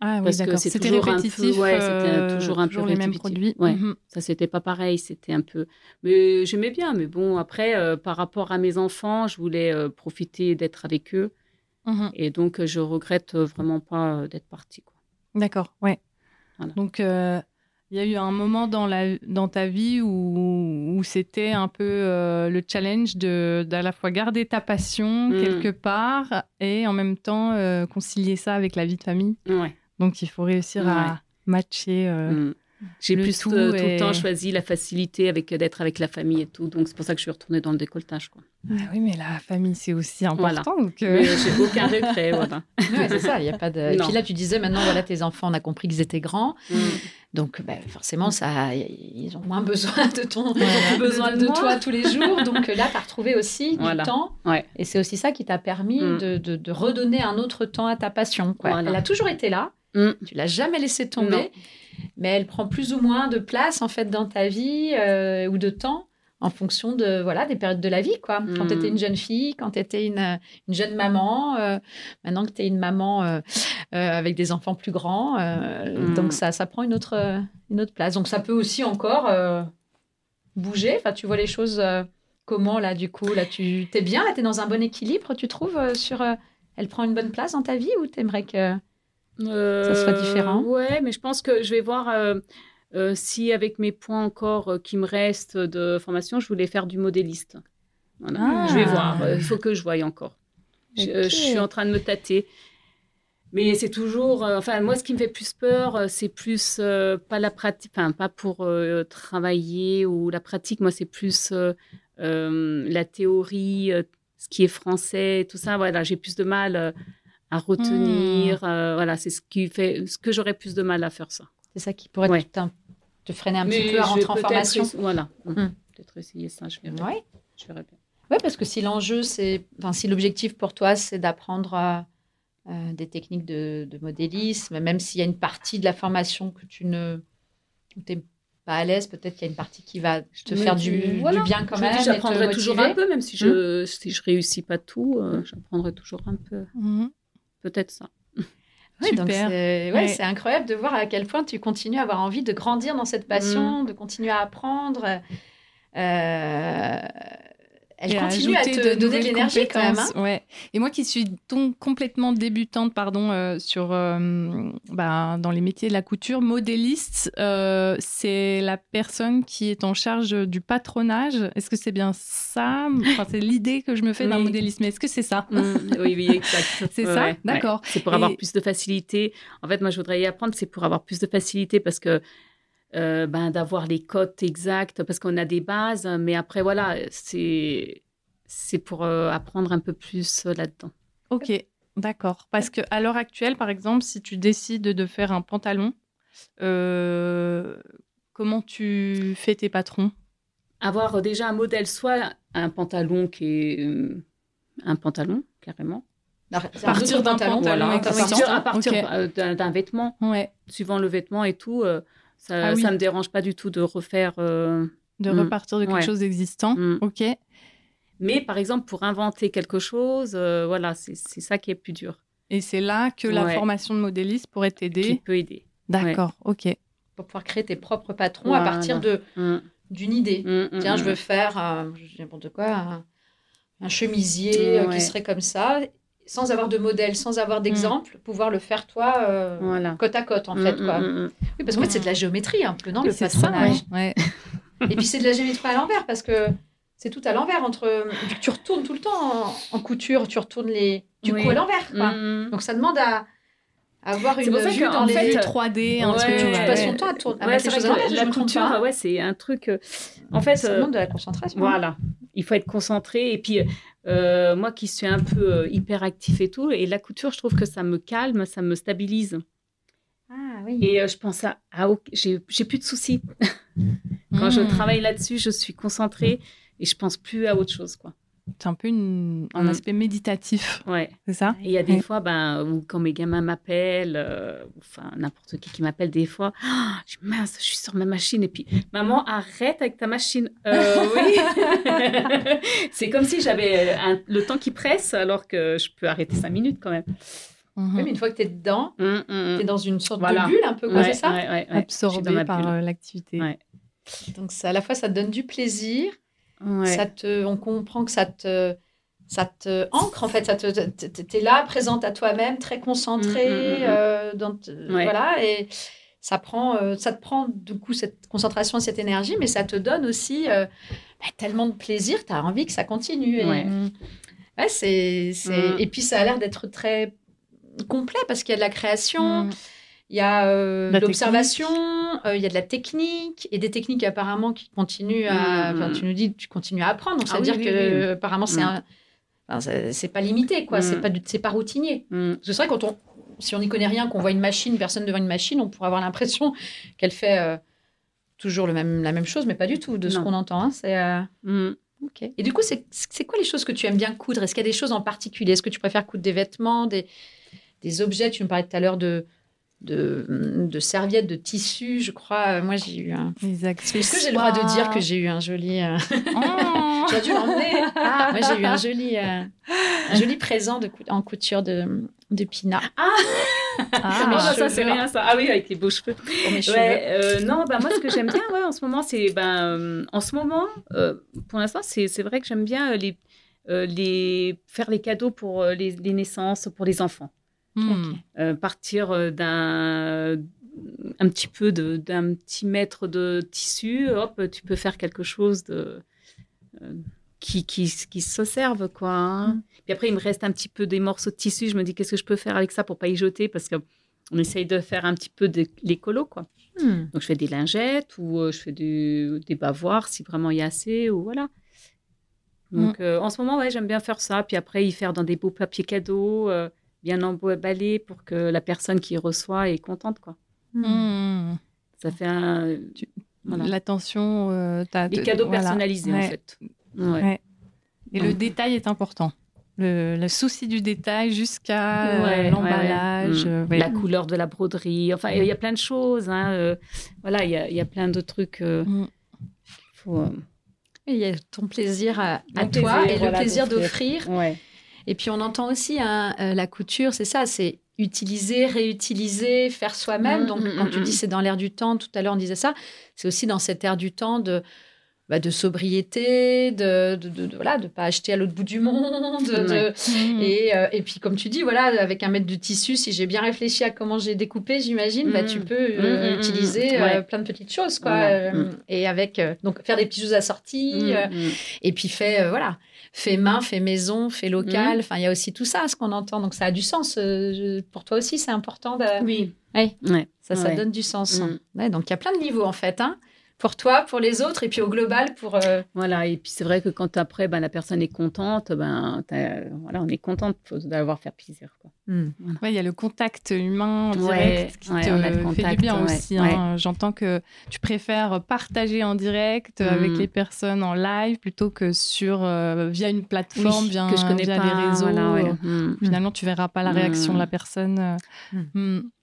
S1: Ah oui,
S2: parce que c'est
S1: C'était
S2: toujours un peu-
S1: répétitif.
S2: ouais, c'était
S1: euh,
S2: toujours un peu
S1: les mêmes
S2: répétitif.
S1: produits.
S2: Ouais.
S1: Mhm.
S2: Ça, c'était pas pareil. C'était un peu. Mais j'aimais bien. Mais bon, après, euh, par rapport à mes enfants, je voulais euh, profiter d'être avec eux.
S1: Mhm.
S2: Et donc, je regrette vraiment pas d'être partie.
S1: D'accord, ouais.
S2: Voilà.
S1: Donc, il y a eu un moment dans, la, dans ta vie où, où c'était un peu le challenge de d'à la fois garder ta passion
S2: Mm.
S1: quelque part et en même temps concilier ça avec la vie de famille.
S2: Ouais.
S1: Donc, il faut réussir à matcher. euh,
S2: Mm. J'ai plus
S1: tout
S2: euh, tout
S1: est-
S2: le temps choisi la facilité avec d'être avec la famille et tout. Donc, c'est pour ça que je suis retournée dans le décolletage. Quoi.
S1: Ah oui, mais la famille, c'est aussi
S2: Voilà.
S1: important. Donc, euh,
S2: Mais j'ai aucun regret. Voilà.
S3: Ouais, c'est ça, il y a pas de. Et
S2: Non.
S3: puis là, tu disais maintenant, voilà, tes enfants, on a compris qu'ils étaient grands,
S2: Mm.
S3: donc ben, forcément, ça, ils ont moins besoin de ton,
S1: Voilà.
S2: besoin
S3: de toi tous les jours. Donc là, tu as retrouvé aussi
S2: Voilà.
S3: du temps,
S2: Ouais.
S3: et c'est aussi ça qui t'a permis
S2: Mm.
S3: de, de- de redonner un autre temps à ta passion. quoi.
S2: Voilà.
S3: Elle a toujours été là.
S2: Mm.
S3: Tu l'as jamais laissée tomber,
S2: Non.
S3: mais elle prend plus ou moins de place en fait dans ta vie euh, ou de temps en fonction de voilà des périodes de la vie quoi. Quand
S2: Mm.
S3: tu étais une jeune fille, quand tu étais une, une jeune maman, euh, maintenant que tu es une maman euh, avec des enfants plus grands,
S2: Mm.
S3: donc ça ça prend une autre une autre place. Donc ça peut aussi encore bouger. Enfin tu vois les choses comment là du coup là tu t'es bien là tu es dans un bon équilibre tu trouves euh, sur euh, elle prend une bonne place dans ta vie ou t'aimerais que
S2: Ça
S3: soit différent
S2: Ouais, mais je pense que je vais voir euh, euh, si avec mes points encore euh, qui me restent de formation, je voulais faire du modéliste. Voilà.
S1: Ah.
S2: Je vais voir. euh, Il faut que je voie encore. Je, euh, suis en train de me tâter. Mais c'est toujours. euh, enfin, moi, ce qui me fait plus peur, euh, c'est plus euh, pas la pratique, enfin, pas pour euh, travailler ou la pratique. Moi, c'est plus euh, euh, la théorie, euh, ce qui est français, tout ça. Voilà, j'ai plus de mal euh, à retenir. euh, voilà, c'est ce qui fait, ce que j'aurais plus de mal à faire ça.
S3: C'est ça qui pourrait
S2: Ouais.
S3: te, te freiner un
S2: Mais
S3: petit peu à rentrer en
S2: peut-être
S3: formation.
S2: Voilà,
S3: Hmm.
S2: peut-être essayer ça. Je verrai.
S3: Ouais.
S2: Je verrai bien.
S3: Ouais, parce que si l'enjeu, c'est, enfin, si l'objectif pour toi, c'est d'apprendre euh, euh, des techniques de, de modélisme, même s'il y a une partie de la formation que tu ne, t'es pas à l'aise, peut-être qu'il y a une partie qui va te faire du,
S2: voilà.
S3: du bien quand
S2: Je me
S3: même.
S2: j'apprendrai toujours un peu, même si je si je réussis pas tout, euh, j'apprendrai toujours un peu. Peut-être ça.
S3: Ouais, donc
S1: Super.
S3: c'est, ouais,
S1: Ouais.
S3: c'est incroyable de voir à quel point tu continues à avoir envie de grandir dans cette passion,
S2: Mm.
S3: de continuer à apprendre. Euh, elle
S1: Et
S3: continue à te
S1: de
S3: donner de l'énergie quand même. hein.
S1: Ouais. Et moi qui suis donc complètement débutante, pardon, euh, sur euh, bah, dans les métiers de la couture, modéliste, euh, c'est la personne qui est en charge du patronage. Est-ce que c'est bien ça? Enfin, c'est l'idée que je me fais d'un modéliste, mais est-ce que c'est ça?
S2: Mm, oui, oui, exact.
S1: C'est
S2: Ouais,
S1: ça?
S2: ouais.
S1: D'accord.
S2: C'est pour avoir plus de facilité. En fait, moi, je voudrais y apprendre, c'est pour avoir plus de facilité parce que euh, ben, d'avoir les cotes exactes, parce qu'on a des bases, mais après, voilà, c'est c'est pour euh, apprendre un peu plus euh, là-dedans.
S1: Ok, d'accord. Parce que à l'heure actuelle, par exemple, si tu décides de faire un pantalon, euh, comment tu fais tes patrons?
S2: Avoir déjà un modèle, soit un pantalon qui est euh, un pantalon, carrément.
S3: Un
S1: Partir d'un
S3: pantalon,
S1: pantalon
S3: voilà,
S1: existant.
S3: à partir-
S2: à d'un d'un vêtement,
S1: Ouais,
S2: suivant le vêtement et tout, euh, ça
S1: Ah oui.
S2: me dérange pas du tout de refaire. euh,
S1: de
S2: Mm.
S1: repartir de quelque
S2: Ouais.
S1: chose d'existant.
S2: Mm.
S1: Ok.
S2: Mais par exemple, pour inventer quelque chose, euh, voilà, c'est c'est ça qui est plus dur,
S1: Et c'est là que la
S2: Ouais.
S1: formation de modéliste pourrait
S2: qui
S1: t'aider.
S2: peut aider.
S1: D'accord, ok.
S3: pour pouvoir créer tes propres patrons à partir de
S2: Mm,
S3: d'une idée. Tiens, je veux faire euh, n'importe quoi, un, un chemisier euh,
S2: Ouais.
S3: qui serait comme ça, sans avoir de modèle, sans avoir d'exemple, pouvoir le faire toi euh,
S2: Voilà.
S3: côte à côte en
S2: Mm,
S3: fait.
S2: mm,
S3: Quoi.
S2: mm, mm.
S3: Oui, parce qu'en fait, c'est de la géométrie un peu, non,
S1: Oui,
S3: le
S1: ouais.
S3: Et puis c'est de la géométrie à l'envers parce que c'est tout à l'envers entre tu retournes tout le temps en, en couture, tu retournes les du
S2: Oui.
S3: coup à l'envers.
S2: Mm,
S3: Donc ça demande à, avoir
S2: C'est
S3: une vue dans
S2: en
S3: les
S2: fait,
S1: 3D,
S2: un Ouais,
S3: tu, tu passes ton temps à tourner.
S2: Ouais, c'est la couture, ouais, c'est un truc. euh, en fait,
S3: ça
S2: euh,
S3: de la concentration.
S2: voilà, il faut être concentré. Et puis, euh, moi qui suis un peu euh, hyperactif et tout, et la couture, je trouve que ça me calme, ça me stabilise.
S3: Ah oui.
S2: Et je pense à, j'ai plus de soucis. Quand je
S1: Mmh.
S2: travaille là-dessus, je suis concentrée et je pense plus à autre chose, quoi.
S1: C'est un peu une- un
S2: Mm.
S1: aspect méditatif,
S2: Ouais.
S1: c'est ça?
S2: Il y a des
S1: Ouais.
S2: fois, ben, où quand mes gamins m'appellent, euh, enfin n'importe qui qui m'appelle des fois, Ah, je dis, mince, je suis sur ma machine et puis maman arrête avec ta machine. Euh, oui. c'est comme si j'avais euh, un- le temps qui presse alors que je peux arrêter cinq minutes quand même.
S1: Mhm.
S3: Oui, mais une fois que tu es dedans,
S2: Hum, hum,
S3: tu es dans une sorte
S2: Voilà.
S3: de bulle un peu, quoi,
S2: Ouais,
S3: c'est ça?
S1: Absorbé par l'activité.
S2: Ouais.
S3: Donc ça, à la fois, ça te donne du plaisir,
S2: Ouais.
S3: ça te, on comprend que ça te, ça te ancre en fait, ça te, t'es là, présente à toi-même, très concentré,
S2: Mm, mm, mm,
S3: euh, dans
S2: Ouais.
S3: voilà, et ça prend, euh, ça te prend du coup cette concentration, cette énergie, mais ça te donne aussi euh, bah, tellement de plaisir, tu as envie que ça continue. Et,
S2: Ouais.
S3: C'est, et puis ça a l'air d'être très complet parce qu'il y a de la création. Il y a euh, de l'observation, euh, il y a de la technique et des techniques apparemment qui continuent à.
S2: Mm,
S3: Enfin,
S2: mm.
S3: tu nous dis tu continues à apprendre, donc
S2: Ah
S3: ça veut
S2: oui,
S3: dire
S2: oui,
S3: que
S2: oui,
S3: euh, apparemment c'est
S2: Mm.
S3: enfin, c'est- c'est pas limité, quoi. C'est
S2: Mm.
S3: pas c'est pas routinier.
S2: Hum.
S3: Parce que c'est vrai quand on, si on n'y connaît rien, qu'on voit une machine, personne devant une machine, on pourrait avoir l'impression qu'elle fait euh, toujours le même, la même chose, mais pas du tout de ce qu'on entend. hein. C'est euh,
S2: Hum.
S3: ok. Et du coup, c'est c'est quoi les choses que tu aimes bien coudre? Est-ce qu'il y a des choses en particulier? Est-ce que tu préfères coudre des vêtements, des, des objets? Tu me parlais tout à l'heure de, de, de serviettes, de tissus, je crois. Moi, j'ai eu un. Est-ce que j'ai le droit de dire que j'ai eu un joli. euh,
S1: Oh
S3: J'aurais dû l'emmener. Moi, j'ai eu un joli, euh, un joli présent de cou- en couture de, de Pina
S1: Ah,
S2: Oh, bah, ça, c'est rien, ça. Ah oui, avec les beaux cheveux.
S3: pour mes cheveux.
S2: Ouais, euh, non, bah, moi, ce que j'aime bien ouais, en ce moment, c'est. Ben, euh, en ce moment, euh, pour l'instant, c'est c'est vrai que j'aime bien euh, les, euh, les, faire les cadeaux pour euh, les, les naissances, pour les enfants.
S1: Mm.
S2: Euh, partir euh, d'un un petit peu d'un petit mètre de tissu, hop, tu peux faire quelque chose de euh, qui, qui, qui se serve quoi. hein. Puis après, il me reste un petit peu des morceaux de tissu. Je me dis qu'est-ce que je peux faire avec ça pour pas y jeter? Parce que on essaye de faire un petit peu de l'écolo quoi.
S3: Hmm.
S2: Donc je fais des lingettes ou euh, je fais du, des bavoirs si vraiment il y a assez ou voilà. Donc euh, en ce moment ouais j'aime bien faire ça. Puis après y faire dans des beaux papiers cadeaux, euh, bien emballés pour que la personne qui reçoit est contente quoi.
S1: Mm.
S2: Ça fait un, Voilà.
S1: L'attention, euh, t'as-
S2: des cadeaux
S1: voilà.
S2: personnalisés en fait. Ouais.
S1: Ouais. Et le détail est important. Le, le souci du détail jusqu'à euh,
S2: Ouais, ouais, ouais.
S1: l'emballage.
S2: Mm.
S1: euh, ouais.
S2: La couleur de la broderie. Enfin, il y a plein de choses. hein, euh, voilà, il y a, il y a plein de trucs. euh,
S1: Mm.
S2: faut, euh,
S3: Il y a ton plaisir à, toi
S2: plaisir,
S3: et
S2: voilà,
S3: le plaisir
S2: d'offrir.
S3: Et puis on entend aussi hein, euh, la couture, c'est ça, c'est utiliser, réutiliser, faire soi-même.
S2: Mm,
S3: Donc
S2: mm,
S3: quand tu
S2: mm,
S3: dis c'est dans l'air du temps, tout à l'heure on disait ça, c'est aussi dans cet air du temps de bah, de sobriété, de de, de, de- voilà, de pas acheter à l'autre bout du monde, de-
S2: Ouais.
S3: Et, euh, et puis comme tu dis, voilà, avec un mètre de tissu, si j'ai bien réfléchi à comment j'ai découpé, j'imagine, bah, tu peux euh, utiliser euh, plein de petites choses, quoi. Et avec donc faire des.
S2: Mm,
S3: euh,
S2: mm.
S3: et puis fait, voilà, fait main, fait maison, fait local. Enfin, il y a aussi tout ça, ce qu'on entend. Donc, ça a du sens. euh, pour toi aussi, c'est important. De...
S2: Oui.
S3: Ouais.
S2: Ouais.
S3: Ça, ça
S2: Ouais.
S3: donne du sens.
S2: Mhm.
S3: Ouais, donc, il y a plein de niveaux, en fait. Hein, pour toi, pour les autres, et puis au global, pour... euh,
S2: Voilà, et puis c'est vrai que quand après ben, la personne est contente, ben, voilà, on est contente d'avoir fait plaisir. Quoi.
S3: Hmm.
S1: Ouais, il y a le contact humain en
S2: Ouais,
S1: direct qui
S2: ouais,
S1: te
S2: on a le
S1: fait du bien
S2: ouais,
S1: aussi. hein. J'entends que tu préfères partager en direct avec les personnes en live plutôt que sur euh, via une plateforme,
S2: Oui,
S1: via,
S2: que je connais
S1: via
S2: pas.
S1: les réseaux.
S2: voilà, ouais.
S1: euh,
S2: Mm.
S1: Finalement, tu verras pas la réaction de la personne.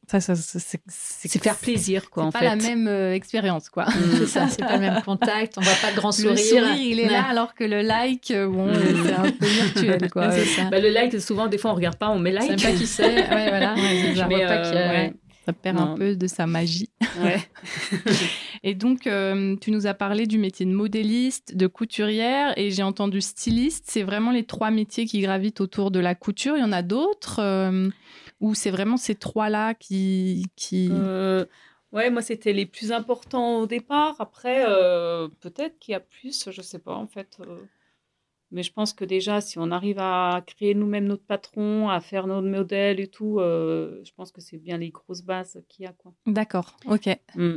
S1: Ça, ça, ça, c'est
S2: faire plaisir, quoi,
S1: c'est
S2: en
S1: pas
S2: fait.
S1: la même euh, expérience, quoi.
S2: Mm.
S3: C'est ça, c'est pas le même contact. On voit pas de grand
S1: Le
S3: sourire.
S1: sourire, il est
S3: Ouais.
S1: là, alors que le like, euh, bon,
S2: Mm.
S1: c'est un peu virtuel, quoi.
S3: Ça.
S2: Bah, le like, souvent, des fois, on regarde pas, on met like.
S3: sais pas qui c'est. Ouais, voilà.
S1: Ouais.
S3: Je vois pas
S2: euh,
S3: qui est-
S2: ouais.
S1: Ça perd un peu de sa magie.
S2: Ouais.
S1: Et donc, euh, tu nous as parlé du métier de modéliste, de couturière, et j'ai entendu styliste. C'est vraiment les trois métiers qui gravitent autour de la couture. Il y en a d'autres euh, ou c'est vraiment ces trois-là qui... qui...
S2: Euh, ouais, moi, c'était les plus importants au départ. Après, euh, peut-être qu'il y a plus, je sais pas, en fait. euh. Mais je pense que déjà, si on arrive à créer nous-mêmes notre patron, à faire notre modèle et tout, euh, je pense que c'est bien les grosses bases qu'il y a. quoi.
S1: D'accord, ok.
S2: Mm.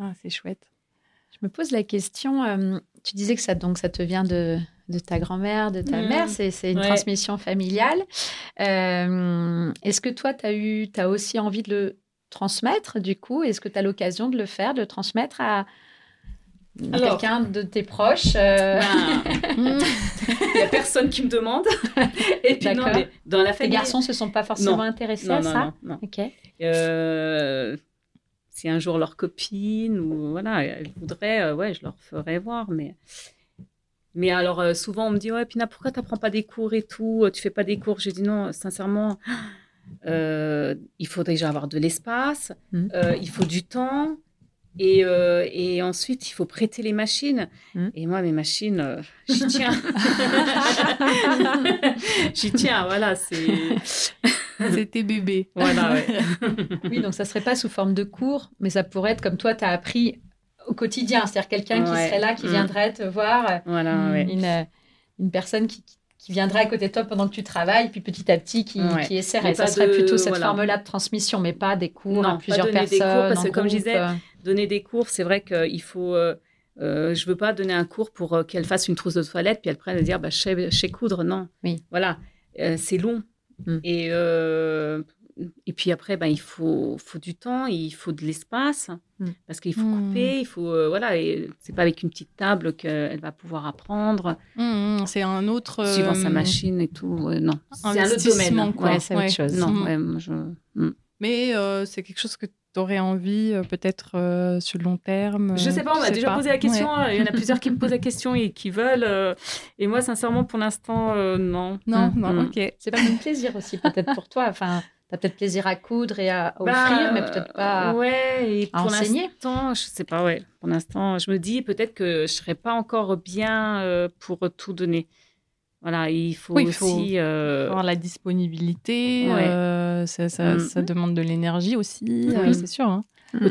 S1: Ah, c'est chouette.
S3: Je me pose la question, euh, tu disais que ça, donc, ça te vient de, de ta grand-mère, de ta mère, c'est c'est une
S2: Ouais.
S3: transmission familiale. Euh, Est-ce que toi, tu as, eu, as aussi envie de le transmettre, du coup? Est-ce que tu as l'occasion de le faire, de le transmettre à quelqu'un de tes proches euh,
S2: Ben, Il n'y a personne qui me demande. et puis, non, mais dans la famille.
S3: garçons se sont pas forcément
S2: Non.
S3: intéressés
S2: Non,
S3: à
S2: non,
S3: ça?
S2: non, non.
S3: Ok.
S2: Euh, si un jour leur copine ou voilà, elles voudraient, euh, ouais, je leur ferai voir. Mais, mais alors, euh, souvent, on me dit Ouais, Pina, pourquoi tu n'apprends pas des cours et tout? Tu fais pas des cours? J'ai dit Non, sincèrement, euh, il faut déjà avoir de l'espace, euh, il faut du temps. Et, euh, et ensuite, il faut prêter les machines.
S3: Mhm.
S2: Et moi, mes machines, euh, j'y tiens. j'y tiens, voilà. C'est.
S1: C'était bébé.
S2: Voilà, ouais.
S3: Oui, donc ça serait pas sous forme de cours, mais ça pourrait être comme toi, tu as appris au quotidien. C'est-à-dire quelqu'un qui serait là, qui
S2: Mm.
S3: viendrait te voir,
S2: Voilà,
S1: Mm.
S2: ouais.
S3: une, euh, une personne qui, qui viendrait à côté de toi pendant que tu travailles, puis petit à petit qui,
S2: Ouais.
S3: qui essaierait. Ça serait
S2: de-
S3: plutôt cette
S2: voilà.
S3: forme-là de transmission, mais pas des cours
S2: Non,
S3: à
S2: pas
S3: plusieurs
S2: donner des
S3: personnes.
S2: cours, parce
S3: en
S2: que comme je disais,
S3: euh,
S2: donner des cours, c'est vrai qu'il faut. Euh, euh, je veux pas donner un cours pour euh, qu'elle fasse une trousse de toilette, puis elle dire bah, je, sais, je sais coudre. Non.
S3: Oui.
S2: Voilà. Euh, c'est long.
S3: Mm.
S2: Et, euh, et puis après, bah, il faut, faut du temps, il faut de l'espace,
S3: Mm.
S2: parce qu'il faut
S1: Mm.
S2: couper, il faut. euh, voilà. Et c'est pas avec une petite table qu'elle va pouvoir apprendre,
S1: Hum, c'est un autre.
S2: suivant sa
S1: euh,
S2: machine et tout. ouais, non. C'est un autre domaine.
S1: quoi.
S3: Ouais, c'est autre chose.
S2: Non,
S1: Mm.
S2: ouais, moi, je. mm.
S1: Mais euh, c'est quelque chose que tu aurais envie, euh, peut-être euh, sur le long terme.
S2: Je
S1: euh,
S2: sais pas, on m'a déjà
S1: pas.
S2: posé la question.
S1: Ouais.
S2: hein. Il y en a plusieurs qui me posent la question et qui veulent. euh, et moi, sincèrement, pour l'instant, euh, non.
S1: Non,
S3: Mm,
S1: non,
S2: mm.
S1: ok.
S3: C'est pas un plaisir aussi, peut-être pour toi. Enfin, tu as peut-être plaisir à coudre et à, à
S2: Bah,
S3: offrir, mais peut-être pas.
S2: Ouais, et
S3: à
S2: pour
S3: enseigner.
S2: l'instant, je sais pas, ouais. Pour l'instant, je me dis peut-être que je serais pas encore bien euh, pour tout donner. Voilà, il faut
S1: Oui, il faut-
S2: aussi. euh,
S1: Avoir la disponibilité,
S2: Ouais.
S1: euh, ça, ça-
S2: Mm.
S1: ça demande de l'énergie aussi, euh,
S2: Oui.
S1: c'est sûr. hein.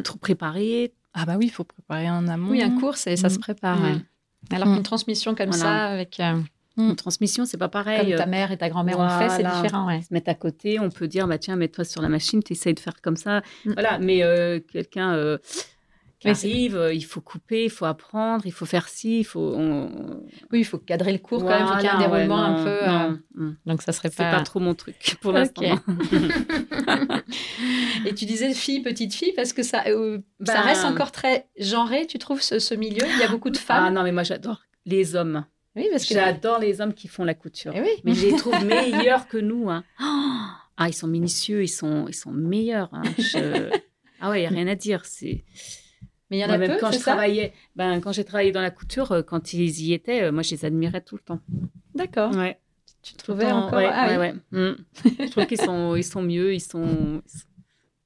S2: trop préparer.
S1: Ah bah oui, il faut préparer un amont.
S3: Oui, un cours, c'est, ça se
S1: Mm.
S3: prépare.
S2: Mm.
S3: ouais. Alors
S1: Mm.
S3: qu'une transmission comme
S2: Voilà.
S3: ça, avec euh,
S2: Une transmission, c'est pas pareil.
S3: comme ta
S2: euh,
S3: mère et ta grand-mère ont fait, c'est différent. Ouais.
S2: se mettre à côté, on peut dire bah tiens mets-toi sur la machine, tu essayes de faire comme ça,
S3: Mm.
S2: voilà. Mais euh, quelqu'un euh, qui
S3: Mais
S2: arrive, euh, il faut couper, il faut apprendre, il faut faire ci, il faut. on-
S3: Oui, il faut cadrer le cours quand même, il faut qu'il y ait un
S2: ouais,
S3: déroulement un peu.
S2: non, mm.
S3: Donc ça serait
S2: C'est
S3: pas.
S2: pas trop mon truc pour l'instant.
S3: Et tu disais fille, petite fille, parce que ça, ça
S2: Ben-
S3: reste encore très genré, tu trouves, ce, ce milieu? Il y a beaucoup de femmes?
S2: Ah non mais moi j'adore les hommes.
S3: Oui, parce que.
S2: J'adore les hommes qui font la couture.
S3: Eh oui.
S2: Mais je les trouve meilleurs que nous. hein. Ah ils sont minutieux, ils sont ils sont meilleurs. hein. Je- Ah ouais, il y a rien à dire. C'est
S3: Mais il y en a
S2: même
S3: peu,
S2: quand je travaillais, ben, quand j'ai travaillé dans la couture, euh, quand ils y étaient, euh, moi, je les admirais tout le temps.
S3: D'accord.
S2: Ouais.
S3: Tu trouvais encore.
S2: Ouais,
S3: ah,
S2: ouais,
S3: oui.
S2: ouais. Mm. je trouve qu'ils sont, ils sont mieux, ils sont.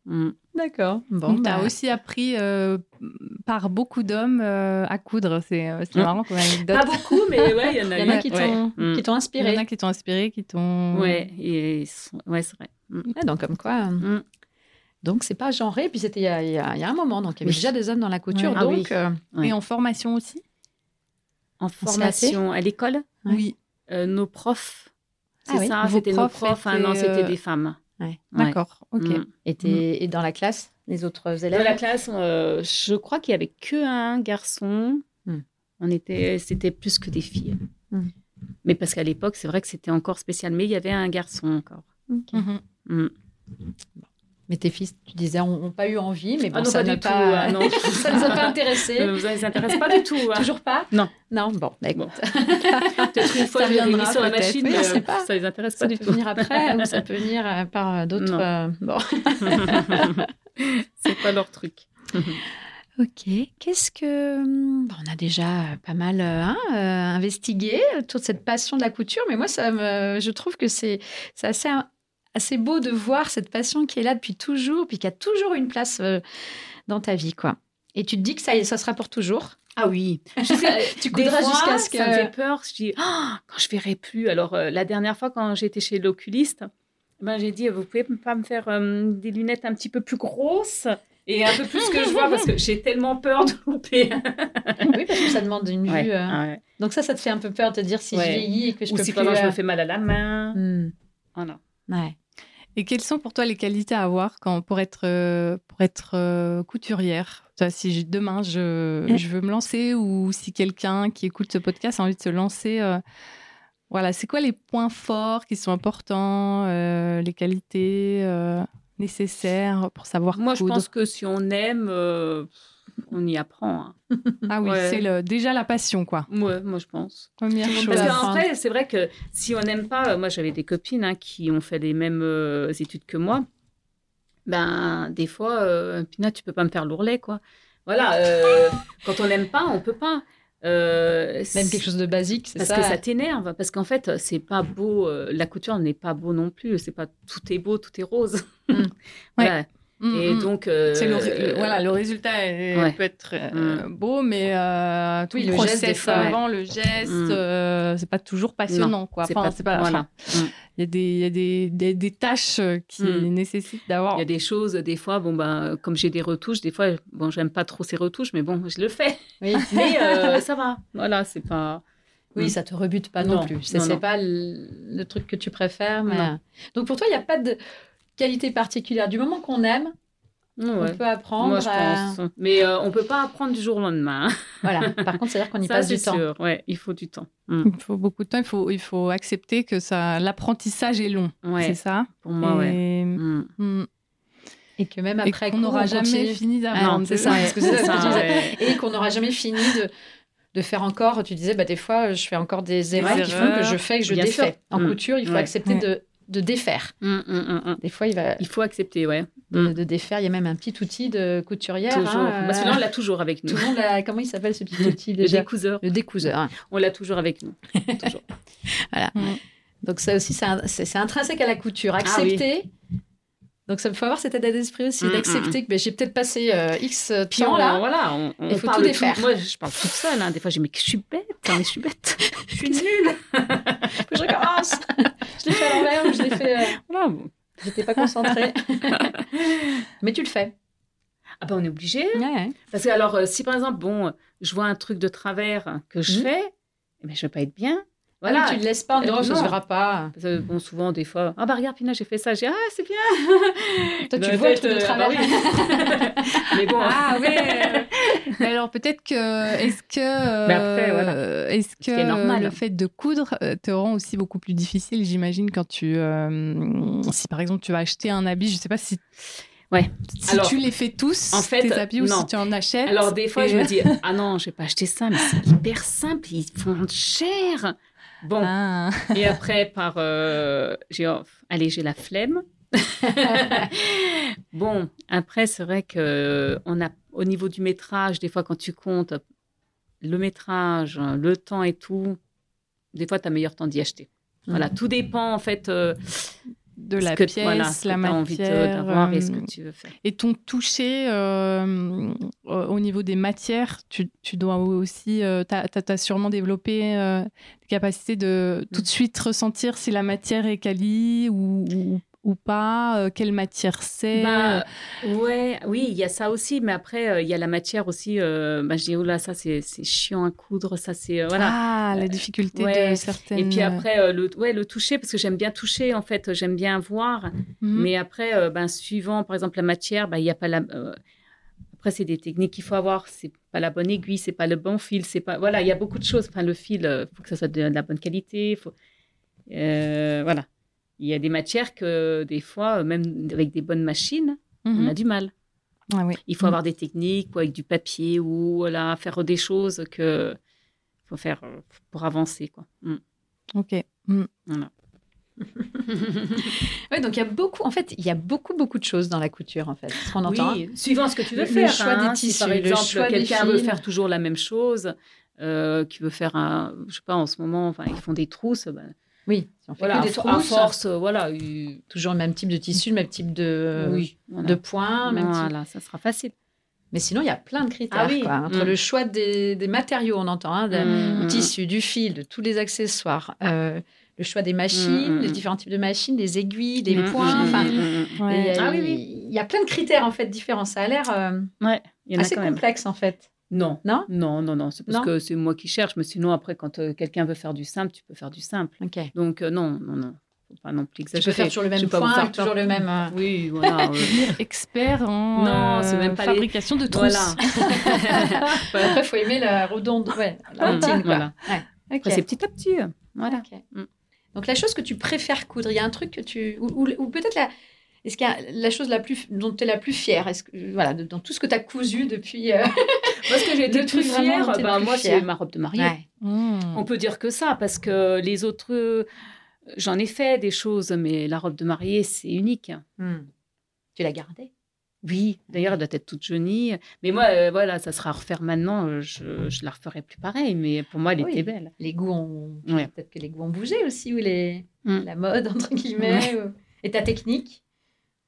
S2: Mm.
S3: D'accord. Bon,
S1: Donc, tu as
S3: bah,
S1: aussi appris euh, par beaucoup d'hommes euh, à coudre. C'est euh, c'est
S2: Mm.
S1: marrant comme anecdote.
S2: Pas beaucoup, mais ouais, il y en a
S3: Il y en a
S2: eu.
S3: qui t'ont
S2: Mm.
S3: t'ont
S1: Il y
S3: inspiré.
S1: en a qui t'ont inspiré, qui t'ont.
S2: Ouais, et ouais, c'est vrai.
S3: Donc comme quoi. Donc c'est pas genré. Puis c'était il y a, y y un moment. Donc il y avait
S2: Oui.
S3: déjà des hommes dans la couture.
S1: Ouais.
S2: Ah
S3: donc
S2: oui.
S3: euh,
S2: Ouais.
S1: Et en formation aussi?
S2: En formation à l'école,
S3: Ouais.
S1: Oui.
S2: euh, nos profs, c'est
S3: Ah oui,
S2: ça, c'était nos
S1: profs.
S2: Ah
S1: étaient,
S2: non, c'était des femmes.
S3: Ouais.
S1: D'accord. Ok.
S2: Mm.
S3: et, t'es- et dans la classe, les autres élèves.
S2: Dans la classe, euh, je crois qu'il y avait que un garçon.
S3: Hmm.
S2: On était, c'était plus que des filles. Mais parce qu'à l'époque, c'est vrai que c'était encore spécial. Mais il y avait un garçon encore.
S3: Ok. Mais tes fils, tu disais, ont, ont pas eu envie, mais bon,
S2: Ah non,
S3: ça
S2: du tout,
S3: pas, ça nous a pas intéressés.
S2: Vous ne les intéresse pas du tout. hein.
S3: Toujours pas?
S2: Non.
S3: Non, bon, bah, écoute.
S2: Peut-être une fois,
S1: Ça viendra
S2: sur la machine,
S3: Oui,
S2: euh,
S3: pas.
S2: ça les intéresse
S3: ça
S2: pas du
S3: peut venir après ou ça peut venir euh, par euh, d'autres. Euh, bon.
S2: c'est pas leur truc.
S3: Ok. Qu'est-ce que. hum, bon, on a déjà pas mal hein, investigué autour de cette passion de la couture, mais moi, ça me, je trouve que c'est assez, assez beau de voir cette passion qui est là depuis toujours, puis qui a toujours une place euh, dans ta vie, quoi. Et tu te dis que ça, ça sera pour toujours.
S2: Ah oui. Je sais,
S3: Tu coudras jusqu'à ce que.
S2: Ça me fait peur. Je dis, Ah, quand je verrai plus. Alors, euh, la dernière fois, quand j'étais chez l'oculiste, ben, j'ai dit, vous pouvez pas me faire euh, des lunettes un petit peu plus grosses Et un peu plus que je vois parce que j'ai tellement peur de louper.
S3: oui, parce que ça demande une
S2: Ouais,
S3: vue. euh.
S2: ouais.
S3: Donc ça, ça te fait un peu peur de te dire si
S2: Ouais.
S3: je vieillis et que je
S2: Ou
S3: peux
S2: si
S3: plus.
S2: exemple, je me fais mal à la main.
S3: hmm,
S2: Voilà.
S3: ouais.
S1: Et quelles sont pour toi les qualités à avoir quand, pour être, euh, pour être euh, couturière? Si demain je,
S3: Mm.
S1: je veux me lancer ou si quelqu'un qui écoute ce podcast a envie de se lancer, euh, voilà, c'est quoi les points forts qui sont importants, euh, les qualités euh, nécessaires pour savoir
S2: Moi, je pense que si on aime, on y apprend. hein.
S1: Ah oui,
S2: Ouais.
S1: c'est le, déjà la passion, quoi.
S2: Ouais, moi, je pense.
S1: Première chose.
S2: Parce vrai, c'est vrai que si on n'aime pas, moi j'avais des copines hein, qui ont fait les mêmes euh, études que moi. Ben, des fois, euh, Pina, tu peux pas me faire l'ourlet, quoi. Voilà, euh, quand on n'aime pas, on peut pas. Euh,
S3: Même quelque chose de basique, c'est
S2: parce
S3: ça.
S2: que ça t'énerve, parce qu'en fait, c'est pas beau. euh, la couture n'est pas beau non plus. C'est pas tout est beau, tout est rose.
S3: Mm.
S2: Voilà.
S1: Mm,
S2: Et
S1: mm.
S2: donc, euh,
S1: le, voilà, le résultat est-
S2: ouais.
S1: peut être euh, beau, mais euh, tout
S3: Oui,
S1: le
S3: le
S1: process
S3: ouais.
S1: avant, le geste,
S2: Mm.
S1: euh, c'est pas toujours passionnant, quoi.
S2: c'est
S1: Enfin,
S2: pas-
S1: c'est pas.
S2: voilà. Mm.
S1: Il y a des, y a des, des, des tâches qui
S2: Mm.
S1: nécessitent d'avoir.
S2: Il y a des choses, des fois, bon, ben, comme j'ai des retouches, des fois, bon, j'aime pas trop ces retouches, mais bon, je le fais.
S3: Oui.
S2: Mais ça va. Voilà, c'est pas.
S3: Oui,
S2: Mm.
S3: ça te rebute pas non,
S2: Non,
S3: plus. C'est pas le, le truc que tu préfères. Mais... Donc pour toi, il n'y a pas de qualité particulière. Du moment qu'on aime,
S2: Ouais.
S3: on peut apprendre.
S2: Moi, je
S3: à-
S2: pense. Mais euh, on peut pas apprendre du jour au lendemain. hein.
S3: Voilà. Par contre, c'est-à-dire qu'on y
S2: Ça,
S3: passe du temps.
S2: Ouais, il faut du temps. Mm.
S1: Il faut beaucoup de temps. Il faut, il faut accepter que ça, l'apprentissage est long.
S2: Ouais,
S1: C'est ça?
S2: pour moi, ouais.
S1: Et,
S2: Mm.
S1: mm,
S3: Et que même après
S1: qu'on n'aura jamais
S3: continue.
S1: fini
S3: Ah,
S1: d'apprendre.
S3: c'est ça, parce que c'est ça,
S2: ouais.
S3: Et qu'on n'aura jamais fini de, de faire encore. Tu disais, bah, des fois, je fais encore des erreurs qui font que je fais, que je
S2: Bien
S3: défais.
S2: sûr.
S3: En
S2: Mm.
S3: couture, il faut
S2: Ouais.
S3: accepter
S1: Ouais.
S3: de, de défaire.
S2: Mm, mm, mm, mm.
S3: Des fois, il va
S2: Il faut accepter, ouais.
S3: de,
S2: Mm.
S3: de défaire. Il y a même un petit outil de couturière.
S2: Toujours.
S3: hein,
S2: Bah, celui-là, on l'a toujours avec nous.
S3: Tout le monde l'a. Comment il s'appelle ce petit outil
S2: Le
S3: déjà
S2: découseur.
S3: Le découseur. hein.
S2: On l'a toujours avec nous. toujours.
S3: Donc ça aussi, c'est un- c'est c'est intrinsèque à la couture.
S2: Ah
S3: Accepter. Donc ça me faut avoir cet état d'esprit aussi
S2: Mm,
S3: d'accepter que ben, j'ai peut-être passé euh, X
S2: Puis
S3: temps
S2: on,
S3: là.
S2: voilà, on, on
S3: Il faut tout défaire.
S2: Moi, je parle toute seule. Hein. Des fois, je dis, mais je suis bête. hein, mais je suis bête. je suis nulle.
S3: Faut que je recommence. je l'ai fait à l'envers je l'ai fait. euh,
S2: Voilà, bon.
S3: J'étais pas concentrée. Mais tu le fais.
S2: Ah ben, on est obligé.
S3: Ouais.
S2: Parce que alors, euh, si par exemple, bon, je vois un truc de travers que je fais, eh ben, je vais pas être bien.
S3: Voilà. Tu le laisses pas en oh, ça se
S2: non.
S3: verra pas.
S2: Bon, souvent, des fois, ah bah regarde, Pina, j'ai fait ça. J'ai ah, c'est bien.
S3: Toi, tu le vois le travers.
S2: bah oui. Mais bon,
S1: Ah ouais. Mais alors peut-être que est-ce que
S2: Mais après, voilà.
S1: euh, est-ce que
S2: est normal.
S1: le fait de coudre euh, te rend aussi beaucoup plus difficile, j'imagine, quand tu euh, si par exemple tu vas acheter un habit, je sais pas si
S2: Ouais.
S1: si
S2: Alors,
S1: tu les fais tous
S2: en fait,
S1: tes habits ou
S2: non.
S1: si tu en achètes.
S2: alors des fois,
S1: et-
S2: je me dis, ah non, je vais pas acheter ça, mais c'est hyper simple, ils font cher. Bon,
S1: Ah.
S2: et après, par. euh, j'ai, oh, allez, j'ai la flemme. bon, après, c'est vrai que on a, au niveau du métrage, des fois, quand tu comptes le métrage, le temps et tout, des fois, tu as meilleur temps d'y acheter. Voilà, tout dépend, en fait, euh,
S1: de la
S2: que,
S1: pièce,
S2: voilà, que
S1: la
S2: t'as envie
S1: matière.
S2: d'avoir et ce
S1: euh,
S2: que tu veux faire.
S1: Et ton toucher euh, euh, au niveau des matières, tu, tu dois aussi, tu as, sûrement développé euh, des capacités de tout de suite ressentir si la matière est quali ou, ou, ou pas, euh, quelle matière c'est.
S2: Bah, ouais, oui, il y a ça aussi, mais après, euh, il y a la matière aussi. euh, bah, je dis, oh là, ça, c'est chiant à coudre, ça, c'est. euh, voilà.
S1: Ah, la difficulté
S2: ouais.
S1: de certaines.
S2: Et puis après, euh, le, ouais, le toucher, parce que j'aime bien toucher, en fait, j'aime bien voir.
S1: Mhm.
S2: Mais après, euh, ben, suivant, par exemple, la matière, ben, il y a pas la. euh, après, c'est des techniques qu'il faut avoir. C'est pas la bonne aiguille, c'est pas le bon fil, c'est pas. Voilà, il y a beaucoup de choses. Enfin, le fil, il faut que ça soit de, de la bonne qualité. Faut... euh, voilà. Il y a des matières que, des fois, euh, même avec des bonnes machines, on
S1: Mhm.
S2: a du mal.
S1: Ah oui.
S2: Il faut
S1: Mhm.
S2: avoir des techniques, ou avec du papier, ou voilà, faire des choses que faut faire euh, pour avancer, quoi. Mm.
S1: Ok. Mhm.
S2: Voilà.
S3: Ouais, donc il y a beaucoup. En fait, il y a beaucoup, beaucoup de choses dans la couture, en fait. Qu'on entend. hein.
S2: Oui, suivant ce que tu veux
S3: Le
S2: faire.
S3: choix
S2: hein.
S3: des
S2: Si par
S3: tissus, le
S2: exemple quelqu'un veut faire toujours la même chose, euh, qui veut faire un, je sais pas, en ce moment, enfin, ils font des trousses. ben,
S3: Oui, si on fait
S2: voilà,
S3: que des
S2: for- à
S3: trousses,
S2: force, euh, voilà. euh,
S3: toujours le même type de tissu, le même type de,
S2: oui, voilà.
S3: de points. Même type.
S2: voilà, ça sera facile.
S3: Mais sinon, il y a plein de critères.
S2: Ah oui.
S3: quoi. Entre
S2: Mm.
S3: le choix des, des matériaux, on entend, hein, de-
S2: Mm.
S3: du tissu, du fil, de tous les accessoires, euh, le choix des machines,
S2: Mm, mm,
S3: les différents types de machines, les aiguilles, les
S2: Mm,
S3: points. enfin.
S1: Ouais.
S3: et, euh,
S2: Ah oui,
S3: il-
S2: oui.
S3: Il y a plein de critères en fait différents. Ça a l'air euh,
S2: Ouais, il y en a
S3: assez
S2: même.
S3: complexe en fait.
S2: Non.
S3: Non?
S2: Non, non, non. C'est parce
S3: Non?
S2: que c'est moi qui cherche. Mais sinon, après, quand euh, quelqu'un veut faire du simple, tu peux faire du simple.
S3: Ok.
S2: Donc, euh, non, non, non. Faut pas non plus
S3: Tu peux
S2: exagérer.
S3: faire toujours le
S2: Je
S3: même point,
S2: faire
S3: toujours le même. euh,
S2: Oui, voilà. euh,
S1: Expert en
S2: Non,
S1: euh,
S2: c'est même pas les-
S1: fabrication de trousses.
S2: voilà.
S3: Après, il faut aimer la redonde, ouais, la routine. quoi.
S2: voilà.
S3: Ouais.
S2: Après, c'est petit à petit. euh, Voilà. Mm.
S3: Donc la chose que tu préfères coudre, il y a un truc que tu ou, ou- ou peut-être la est-ce qu'il y a la chose la plus dont tu es la plus fière? Est-ce que voilà, de- dans tout ce que tu as cousu depuis euh,
S2: Parce que j'ai été plus fière, ben,
S3: plus
S2: moi, c'est ma robe de mariée.
S3: ouais.
S1: Mmh.
S2: On peut dire que ça, parce que les autres, euh, j'en ai fait des choses, mais la robe de mariée, c'est unique.
S3: Hmm. Tu l'as gardée?
S2: Oui, d'ailleurs, elle doit être toute jaunie. Mais moi, euh, voilà, ça sera à refaire maintenant. Je, je la referai plus pareil, mais pour moi, elle
S3: Oui.
S2: était belle.
S3: Les goûts ont
S2: Ouais.
S3: peut-être que les goûts ont bougé aussi ou les
S2: Mm.
S3: la mode entre guillemets ou- et ta technique?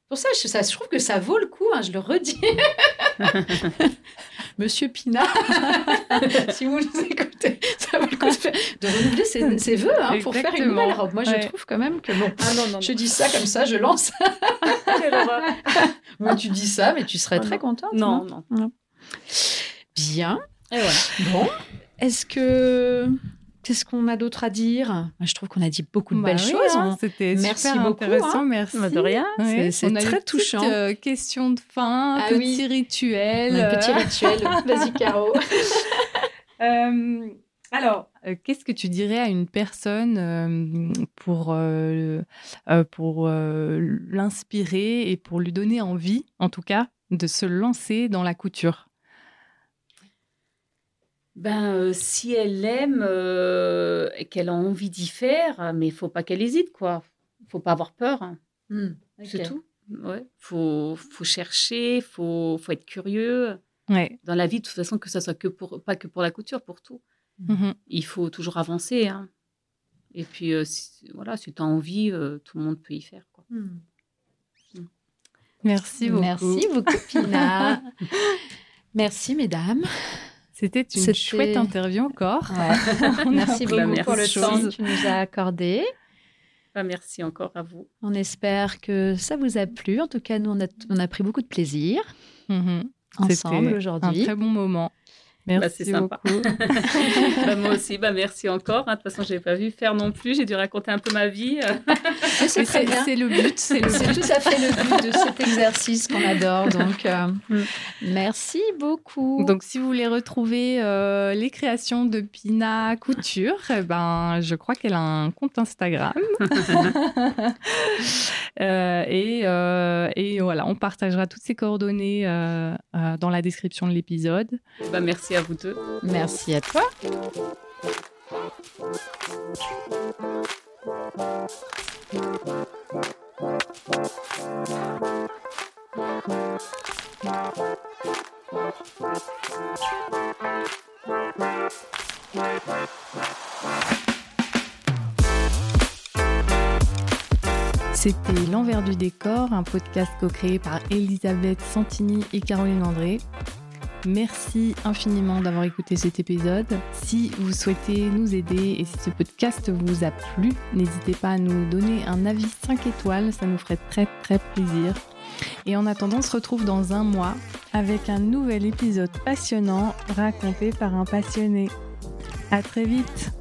S3: Pour ça je, ça, je trouve que ça vaut le coup, hein, je le redis. Monsieur Pina, si vous nous écoutez, ça vaut le coup de, renouveler ses, ses vœux hein, pour faire une nouvelle robe. Moi, je trouve quand même que bon,
S2: Ah non, non,
S3: je dis ça comme ça, je lance. Moi, tu dis ça, mais tu serais
S2: Ah
S3: très
S2: non.
S3: contente.
S2: non, non.
S3: Bien.
S2: Et voilà.
S3: Bon. Est-ce que qu'est-ce qu'on a d'autre à dire? Je trouve qu'on a dit beaucoup de
S1: Bah
S3: belles
S1: oui,
S3: choses.
S1: hein,
S3: On-
S1: C'était
S3: Merci
S1: super
S3: beaucoup,
S1: intéressant,
S3: hein.
S1: merci.
S2: Bah, de rien.
S3: C'est- très
S1: une petite,
S3: touchant.
S1: euh, question de fin,
S3: Ah
S1: petit
S3: oui.
S1: rituel.
S3: Un petit
S1: euh.
S3: rituel. Vas-y, Caro.
S1: Euh, alors, euh, qu'est-ce que tu dirais à une personne euh, pour, euh, euh, pour euh, l'inspirer et pour lui donner envie, en tout cas, de se lancer dans la couture?
S2: Ben, euh, si elle aime euh, et qu'elle a envie d'y faire, mais il faut pas qu'elle hésite, quoi. faut pas avoir peur. hein.
S3: Hmm,
S2: C'est
S3: ok.
S2: tout. Ouais. Faut, faut chercher, faut, faut être curieux.
S1: Ouais.
S2: Dans la vie, de toute façon, que ça soit que pour, pas que pour la couture, pour tout.
S1: Mhm.
S2: Il faut toujours avancer. hein. Et puis, euh, si, voilà, si tu as envie, euh, tout le monde peut y faire. Quoi.
S3: Hmm.
S1: Merci beaucoup.
S3: Merci beaucoup, Pina. Merci, mesdames.
S1: C'était une chouette interview encore.
S3: Merci beaucoup
S2: Bah,
S3: pour le temps que tu nous as accordé.
S2: Bah, merci encore à vous.
S3: On espère que ça vous a plu. En tout cas, nous, on a, on a pris beaucoup de plaisir
S1: Mhm.
S3: ensemble
S1: C'était Un
S3: aujourd'hui.
S1: très bon moment. Merci
S2: Bah, c'est sympa.
S1: beaucoup.
S2: Bah, moi aussi, bah, merci encore. hein. De toute façon, je n'ai pas vu faire non plus. J'ai dû raconter un peu ma vie.
S3: C'est
S1: Et
S3: très
S1: C'est
S3: bien.
S1: c'est le but, c'est
S3: tout à fait le but de cet exercice qu'on adore. Donc, euh,
S2: Mm.
S3: merci beaucoup.
S1: Donc, si vous voulez retrouver euh, les créations de Pina Couture, eh ben, je crois qu'elle a un compte Instagram. Euh, et, euh, et voilà, on partagera toutes ces coordonnées euh, euh, dans la description de l'épisode.
S2: Bah, merci
S3: merci à toi.
S1: C'était L'envers du décor, un podcast co-créé par Elisabeth Santini et Caroline André. Merci infiniment d'avoir écouté cet épisode. Si vous souhaitez nous aider et si ce podcast vous a plu, n'hésitez pas à nous donner un avis 5 étoiles, ça nous ferait très très plaisir. Et en attendant, on se retrouve dans un mois avec un nouvel épisode passionnant raconté par un passionné. À très vite